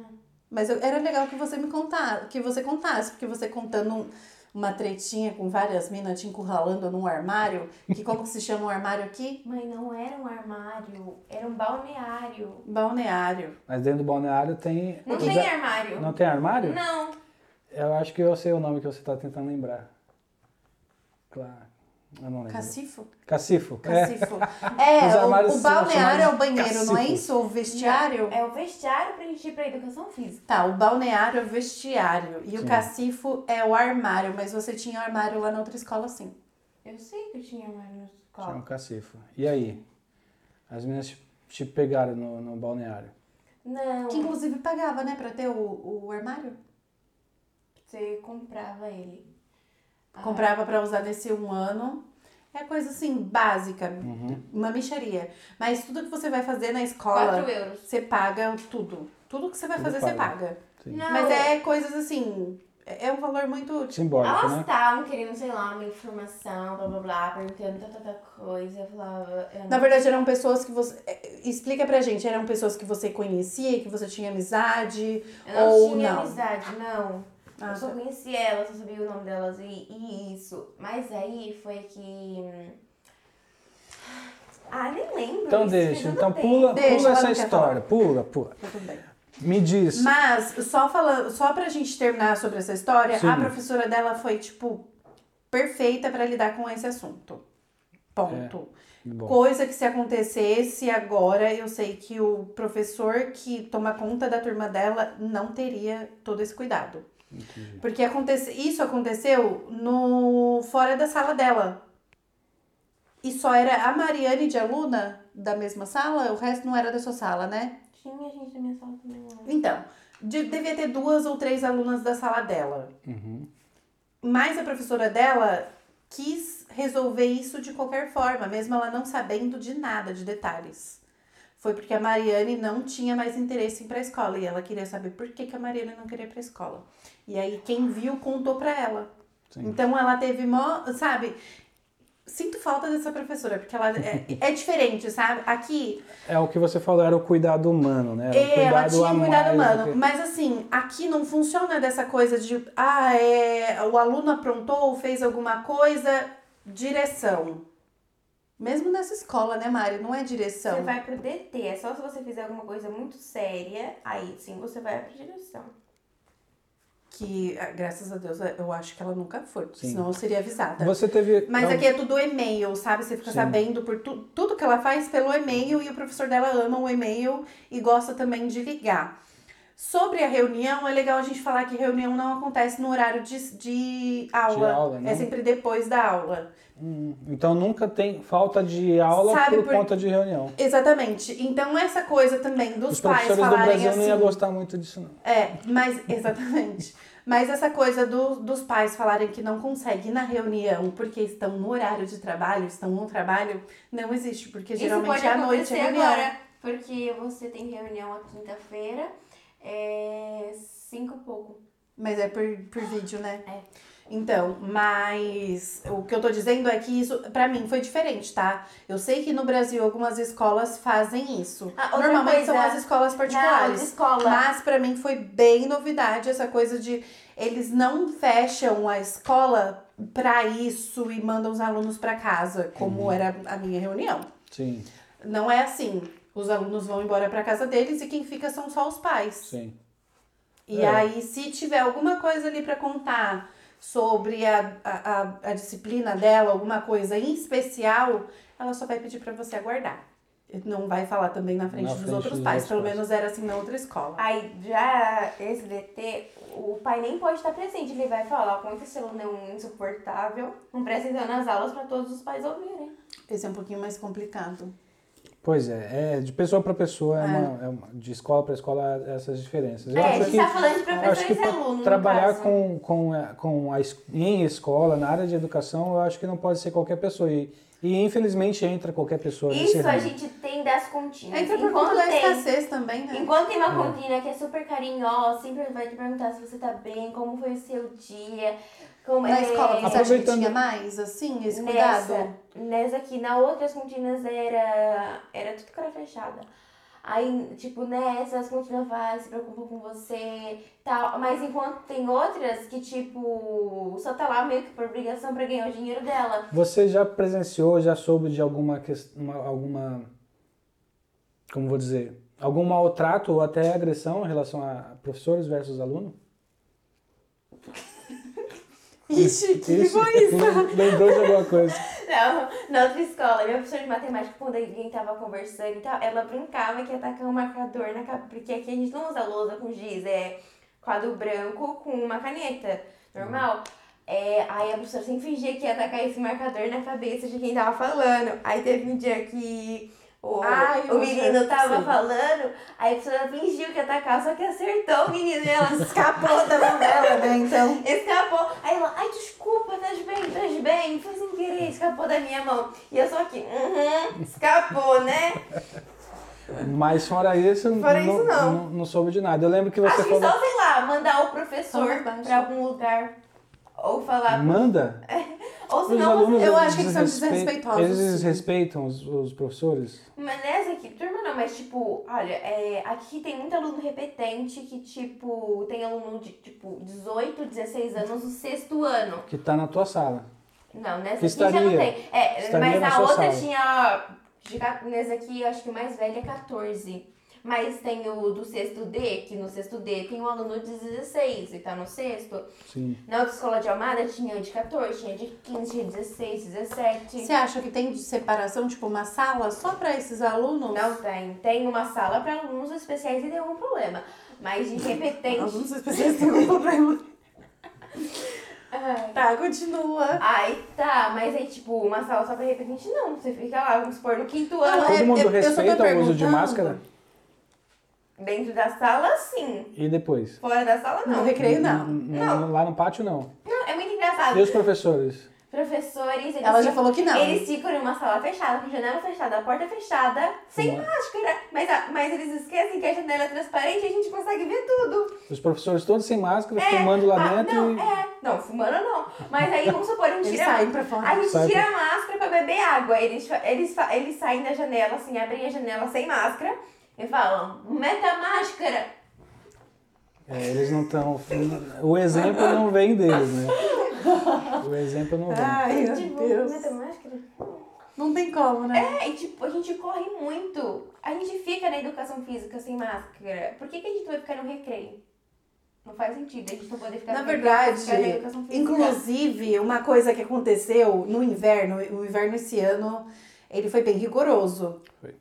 Mas eu- era legal que você me contasse, que você contasse, porque você contando um- uma tretinha com várias minas te encurralando num armário, que como que se chama um armário aqui? Mãe, não era um armário, era um balneário. Balneário. Mas dentro do balneário tem. Não tem a- armário. Não tem armário? Não. Eu acho que eu sei o nome que você está tentando lembrar. Claro. Eu não lembro. Cacifo? Cacifo. É. Cacifo. É, o, o balneário é o banheiro, não é isso? O vestiário? É o vestiário pra gente ir pra educação física. Tá, o balneário é o vestiário. E Sim. o cacifo é o armário, mas você tinha armário lá na outra escola, sim. Eu sei que eu tinha armário na Tinha um escola. cacifo. E aí? As meninas te, te pegaram no, no balneário. Não, Que inclusive pagava, né, pra ter o, o armário. você comprava ele. Ah, Comprava pra usar nesse um ano. É coisa assim, básica, Uhum. uma micharia. Mas tudo que você vai fazer na escola, 4 euros. você paga tudo. Tudo que você vai Tudo fazer, você paga. paga. Sim. Não. Mas é coisas assim, é é um valor muito. tipo, Simbólico, Elas né? estavam querendo, sei lá, uma informação, blá blá blá, perguntando tanta, tanta coisa. Eu falava. Eu não... Na verdade, eram pessoas que você. é, Explica pra gente, eram pessoas que você conhecia, que você tinha amizade, eu não ou tinha não. amizade, não. Ah, eu só conhecia elas, só sabia o nome delas e, e isso. Mas aí foi que. Ah, nem lembro. Então deixa. Então pula, Deixa, pula essa história. Pula, pula. Tá tudo bem. Me diz. Mas, só falando, só pra gente terminar sobre essa história, Sim. a professora dela foi, tipo, perfeita pra lidar com esse assunto. Ponto. Bom, Coisa que se acontecesse agora, eu sei que o professor que toma conta da turma dela não teria todo esse cuidado. Entendi. Porque acontece, isso aconteceu no fora da sala dela. E só era a Mariane de aluna da mesma sala, o resto não era da sua sala, né? Tinha gente da minha sala também. Então, de- devia ter duas ou três alunas da sala dela. Uhum. Mas a professora dela quis resolver isso de qualquer forma, mesmo ela não sabendo de nada, de detalhes. Foi porque a Mariane não tinha mais interesse em ir pra escola e ela queria saber por que, que a Mariane não queria ir pra escola. E aí quem viu contou pra ela. Sim. Então ela teve mó, sabe? Sinto falta dessa professora, porque ela é, é diferente, sabe? Aqui É o que você falou, era o cuidado humano, né? Era o é, ela cuidado tinha a cuidado humano. que- Mas assim, aqui não funciona dessa coisa de ah, é, o aluno aprontou, fez alguma coisa, direção. Mesmo nessa escola, né, Mari? Não é direção. Você vai pro DT, é só se você fizer alguma coisa muito séria, aí sim você vai pra direção. Que, ah, graças a Deus, eu acho que ela nunca foi, Sim. senão eu seria avisada. Você teve. Mas não, aqui é tudo e-mail, sabe? Você fica Sim. sabendo por tu, tudo que ela faz pelo e-mail e o professor dela ama o e-mail e gosta também de ligar. Sobre a reunião, é legal a gente falar que reunião não acontece no horário de, de aula. aula, não? é sempre depois da aula. Hum, Então nunca tem falta de aula Sabe por por- conta de reunião. Exatamente. Então, essa coisa também dos Os pais professores do falarem Brasil assim. não iam gostar muito disso, não. É, mas exatamente. Mas essa coisa do- dos pais falarem que não conseguem ir na reunião porque estão no horário de trabalho, estão no trabalho, não existe, porque Isso geralmente pode é à noite a reunião. agora, porque você tem reunião a quinta-feira, é cinco e pouco. Mas é por, por vídeo, né? É. Então, mas o que eu tô dizendo é que isso, pra mim, foi diferente, tá? Eu sei que no Brasil algumas escolas fazem isso. Ah, Normalmente coisa, são as escolas particulares. escola. Mas pra mim foi bem novidade essa coisa de eles não fecham a escola pra isso e mandam os alunos pra casa, como Uhum. era a minha reunião. Sim, Não é assim. Os alunos vão embora pra casa deles e quem fica são só os pais. sim. E É. aí, se tiver alguma coisa ali pra contar sobre a, a, a, disciplina dela, alguma coisa em especial, ela só vai pedir pra você aguardar. E Não vai falar também na frente Na dos frente outros dos pais. Pelo pais. menos era assim na outra escola. Aí já esse DT, o pai nem pode estar presente, ele vai falar com esse aluno é um insuportável, não presta atenção nas aulas para todos os pais ouvirem. Esse é um pouquinho mais complicado. Pois é, é de pessoa para pessoa, é. Uma, é uma- de escola para escola essas diferenças. Eu é, a acho gente que, tá falando de professores que e alunos, no trabalhar com, com, a- com a, em escola, na área de educação, eu acho que não pode ser qualquer pessoa. E, e infelizmente entra qualquer pessoa nesse Isso a ramo. gente tem das continhas. Entra por Enquanto conta da tem, escassez também, né? Enquanto tem uma É. continha que é super carinhosa, sempre vai te perguntar se você tá bem, como foi o seu dia. Como, Na é, escola, você acha que tinha mais, assim, esse cuidado? Nessa, nessa aqui, na outras continhas era, era tudo cara fechada. Aí, tipo, nessa, as continhas vai, se preocupam com você tal. Mas enquanto tem outras que, tipo, só tá lá meio que por obrigação pra ganhar o dinheiro dela. Você já presenciou, já soube de alguma questão, alguma, como vou dizer, algum maltrato ou até agressão em relação a professores versus aluno? Ixi, que Isso, foi isso? lembrou de alguma coisa? Não, na outra escola, minha professora de matemática, quando alguém tava conversando e tal, ela brincava que ia tacar um marcador na cabeça. Porque aqui a gente não usa lousa com giz, é quadro branco com uma caneta normal. É, aí a professora sempre fingia que ia tacar esse marcador na cabeça de quem tava falando. Aí teve um dia que o, Ai, o menino tava sei. falando, aí a professora fingiu que ia atacar, só que acertou o menino e ela Escapou da mão dela, né? Então. Escapou. Aí ela, ai, desculpa, tá de bem, tá de bem. Foi sem querer, escapou da minha mão. E eu só aqui, uhum, escapou, né? Mas fora isso, Fora não, isso, não. não, não soube de nada. Eu lembro que você Acho que falou. só, sei lá, mandar o professor pra algum lugar. Ou falar. Manda? Ou se Os não, alunos eu acho que eles são desrespe- desrespeitosos, Eles desrespeitam os, os professores? Mas nessa aqui, turma não, mas tipo, olha, é, aqui tem muito aluno repetente que, tipo, tem aluno de, tipo, 18, 16 anos no sexto ano. Que tá na tua sala. Não, nessa Que aqui já não estaria- tem. É, estaria mas na na outra sala. tinha. Nessa aqui, eu acho que o mais velho é 14. Mas tem o do sexto D, que no sexto D tem um aluno de 16 e tá no sexto. Sim. Na outra escola de Almada tinha de 14, tinha de 15, tinha de 16, 17. Você acha que tem de separação, tipo uma sala só pra esses alunos? Não tem. Tem uma sala para alunos especiais e tem algum problema. Mas de repetente. Alunos especiais têm um problema. Ai. Tá, continua. Aí tá, mas aí tipo, uma sala só pra repetente não. Você fica lá, vamos supor, no quinto ano. é- Todo mundo eu- eu só tô respeita o uso de máscara? Dentro da sala, sim. E depois? Fora da sala, No não. recreio, não. Não. n- Lá no pátio, não. Não, é muito engraçado. E os professores? Professores, eles Ela já ficam- falou que não. Eles ficam numa sala fechada, com janela fechada, a porta fechada, sem máscara. Mas, a- mas eles esquecem que a janela é transparente e a gente consegue ver tudo. Os professores todos sem máscara, fumando lá Ah, dentro não, e... é. Não, fumando não. Mas aí, vamos supor, a gente Eles tira... saem pra fora. A gente Sai tira a máscara pra beber água. Eles, eles, eles saem da janela, assim, abrem a janela sem máscara e falam, meta a máscara. É, eles não estão... O exemplo não vem deles, né? O exemplo não vem. Ai, meu tipo, Deus. meta a máscara? Não tem como, né? É, e tipo, a gente corre muito. A gente fica na educação física sem máscara. Por que, que a gente vai ficar no recreio? Não faz sentido a gente não poder ficar Na verdade, ficar na educação física. inclusive, uma coisa que aconteceu no inverno, o inverno esse ano, ele foi bem rigoroso. Foi.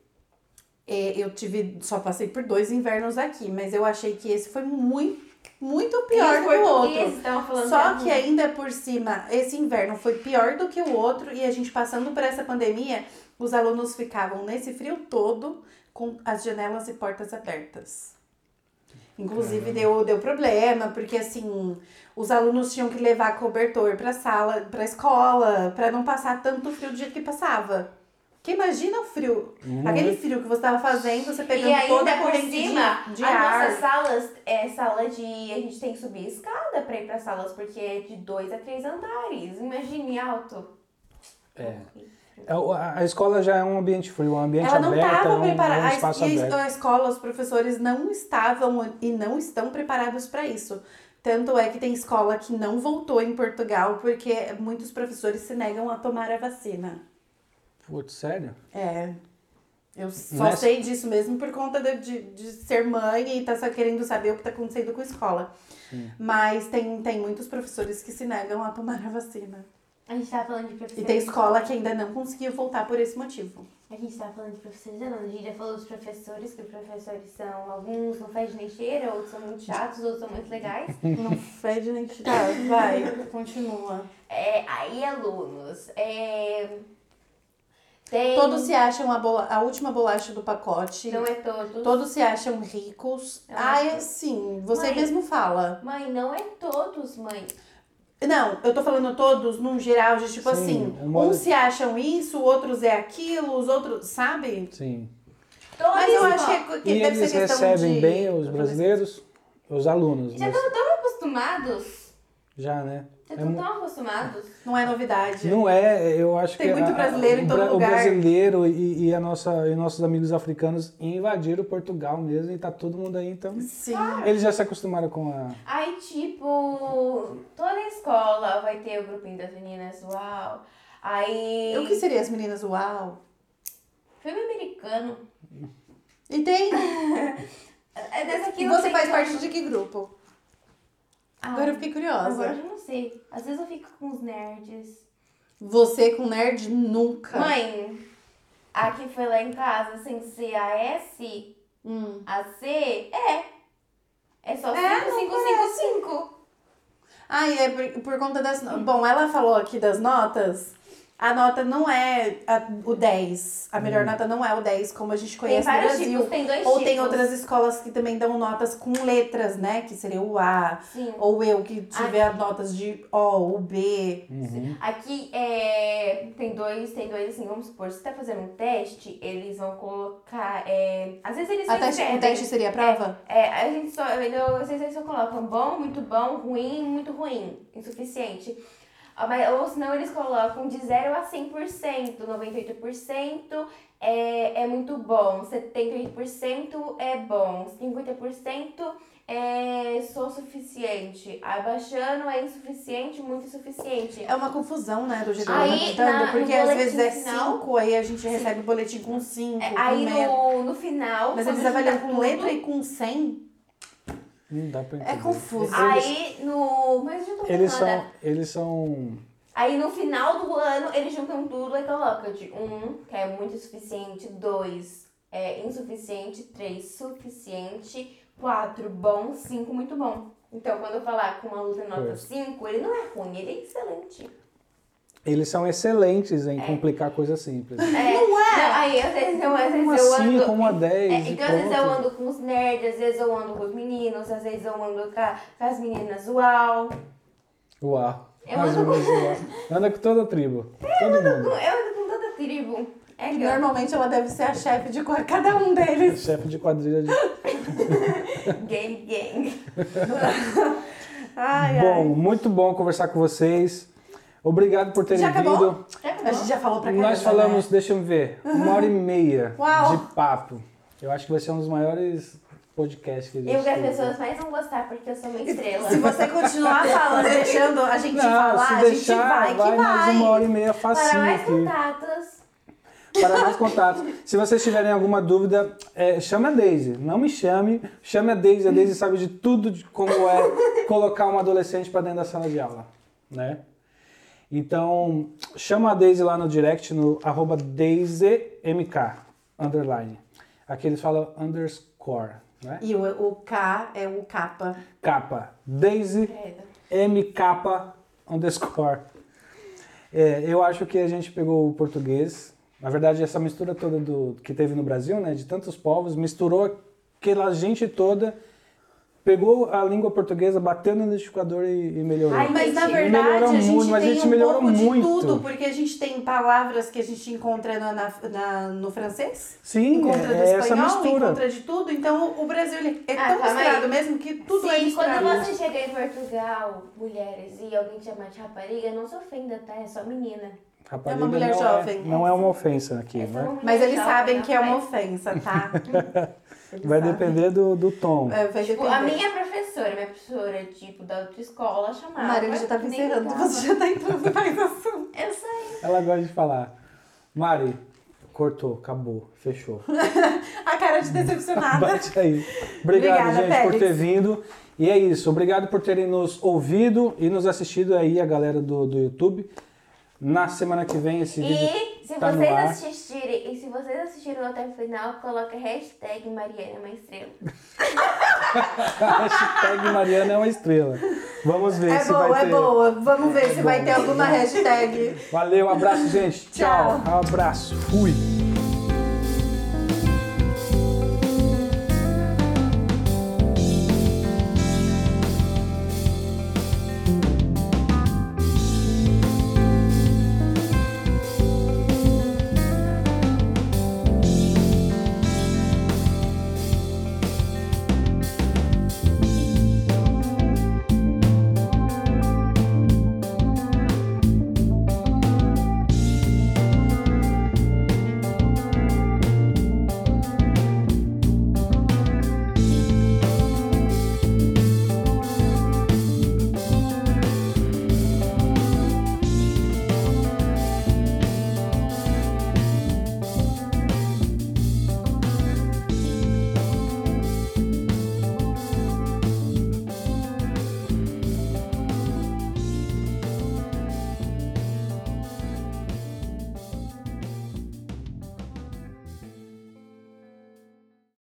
É, eu tive, só passei por dois invernos aqui, mas eu achei que esse foi muito, muito pior do que o outro. Só que que é ainda por cima, esse inverno foi pior do que o outro e a gente passando por essa pandemia, os alunos ficavam nesse frio todo com as janelas e portas abertas. Inclusive deu, deu problema, porque assim, os alunos tinham que levar cobertor pra sala, pra escola, pra não passar tanto frio do jeito que passava. Porque imagina o frio, aquele frio que você tava fazendo, você pegando E toda ainda a por corrente cima, de, de as ar. nossas salas é sala de. A gente tem que subir escada pra ir pra salas, porque é de dois a três andares. Imagine alto. É. É, A escola já é um ambiente frio, um ambiente Ela não aberto, estava um, um preparada. espaço E aberto. a escola, os professores não estavam e não estão preparados para isso. Tanto é que tem escola que não voltou em Portugal porque muitos professores se negam a tomar a vacina. Putz, sério? É. Eu só Nessa- sei disso mesmo por conta de, de, de ser mãe e tá só querendo saber o que tá acontecendo com a escola. Mas tem, tem muitos professores que se negam a tomar a vacina. A gente tava falando de E professores. tem escola que ainda não conseguiu voltar por esse motivo. A gente tava falando de professores, não. A gente já falou dos professores, que os professores são. Alguns não fazem nem cheira, outros são muito chatos, outros são muito legais. Não fede nem tá, vai, continua. É, aí, alunos. É, tem. Todos se acham a, bola- a última bolacha do pacote. Não é todos. Todos se acham ricos. Eu Ah, é assim, você Mãe. mesmo fala. Mãe, não é todos, mãe. Não, eu tô falando todos num geral, de tipo Sim, assim, é uns se acham isso, outros é aquilo, os outros, sabe? Sim. Todos Mas eu acho que, que E deve eles ser questão recebem de... bem os brasileiros, os alunos. Já mas- estão tão acostumados. Já, né? É estão mu- tão acostumados. Não é novidade. Não é, eu acho Tem que muito a- brasileiro o em todo bra- lugar. O brasileiro e, e a nossa, e nossos amigos africanos invadiram Portugal mesmo e tá todo mundo aí, então Sim. eles já se acostumaram com a. Aí, tipo, toda escola vai ter o grupinho das meninas, uau. Aí. O que seria as meninas uau? Filme americano. E tem. É dessa aqui E não você tem faz como. parte de que grupo? Ah, Agora eu fiquei curiosa. Agora eu não sei. Às vezes eu fico com os nerds. Você com nerd nunca. Mãe, a que foi lá em casa sem ser a S, Hum. a C, é. É só É, 5, não 5, 5, 5. Ah, e é por, por conta das. Bom, ela falou aqui das notas. A nota não é a- o 10. A melhor nota não é o 10, como a gente Tem conhece no vários Brasil. tipos, tem dois Ou tipos. tem outras escolas que também dão notas com letras, né? Que seria o A. Sim. Ou eu, que tiver notas de O ou B. Aqui é, tem dois, tem dois assim, vamos supor, se você tá fazendo um teste, eles vão colocar. É, às vezes eles A só teste, o teste seria a prova? É, a gente só. eu- Às vezes eles só colocam bom, muito bom, ruim, muito ruim, insuficiente. Ah, Ou senão eles colocam de 0 a 100%, 98% é, é muito bom, 78% é bom, 50% é só suficiente, abaixando é insuficiente, muito insuficiente. É uma confusão, né? Do jeito que Aí, ela tá na-. Porque às vezes é boletim final- 5, aí a gente recebe o boletim com 5. É, Aí no, no final. Mas eles avaliam com tudo, letra e com 100? Não dá pra entender. É confuso. Aí no. Mas eu não tô Eles são. Eles são. Aí no final do ano eles juntam tudo e colocam de um, que é muito suficiente, dois é insuficiente, três suficiente, quatro bom, cinco muito bom. Então quando eu falar com uma luta nota Pois. 5, ele não é ruim, ele é excelente. Eles são excelentes em complicar coisas simples. É, não é? aí às vezes eu, às vezes Uma eu 5, ando. uma 10. É, então, às vezes eu ando com os nerds, às vezes eu ando com os meninos, às vezes eu ando com, a- com as meninas uau. Uau. Eu ando menos uau. Anda com toda a tribo. Todo mundo. Eu ando com toda a tribo. É que eu- normalmente ela deve ser a chefe de cada um deles. Chefe de quadrilha de. Gang, gang. Ai, Bom, ai. muito bom conversar com vocês. Obrigado por terem Já acabou? vindo. Já A gente já falou pra caramba, Nós falamos, né? deixa eu ver, uma hora e meia Uau. de papo. Eu acho que vai ser um dos maiores podcasts que a gente Eu que as pessoas mais vão gostar porque eu sou uma estrela. Se você continuar falando, deixando a gente Não, falar, se a gente vai que vai mais uma hora vai. e meia Para facinho mais aqui. contatos, Para mais contatos. Se vocês tiverem alguma dúvida, é, chame a Daisy. Não me chame, chame a Daisy. A Daisy sabe de tudo de como é colocar um adolescente para dentro da sala de aula, né? Então, chama a Daisy lá no direct, no arroba DaisyMK, underline. Aqui eles falam underscore, né? E o, o K é o capa. Capa. Daisy Credo. MK underscore. É, eu acho que a gente pegou o português. Na verdade, essa mistura toda do que teve no Brasil, né, de tantos povos, misturou aquela gente toda, pegou a língua portuguesa, bateu no liquidificador e, e melhorou. Ai, Mas na Gente, verdade melhorou a gente muito, mas a tem gente um melhorou pouco muito. de tudo, porque a gente tem palavras que a gente encontra na, na- na- no francês, Sim, encontra é, do é essa espanhol, mistura. encontra de tudo. Então o Brasil ele é Ah, tão calma misturado aí. mesmo que tudo é Sim, misturado. quando você chega em Portugal, mulheres, e alguém te chama de rapariga, não se ofenda, tá? É só menina. Rapariga É uma mulher não jovem. É, não é uma ofensa aqui, é né? Mas eles jovem, sabem que é uma ofensa, tá? Vai sabem. depender do, do tom. É, vai Tipo, a minha professora, minha professora, tipo, da autoescola, chamava. Maria, já tava encerrando, você já tá entrando mais assunto. Eu sei. Ela gosta de falar. Mari, cortou, acabou, fechou. A cara de decepcionada. Bate aí. Obrigado, Obrigada, gente, por Félix. ter vindo. E é isso. Obrigado por terem nos ouvido e nos assistido aí, a galera do, do YouTube. Na semana que vem esse vídeo E se tá no vocês ar. assistirem, e se vocês assistiram até o final, coloca hashtag Mariana é uma estrela. Hashtag Mariana é uma estrela. Vamos ver É se boa, vai é ter. boa. Vamos ver se vai ter alguma hashtag. Valeu, abraço, gente. Tchau. Tchau. Abraço. Fui.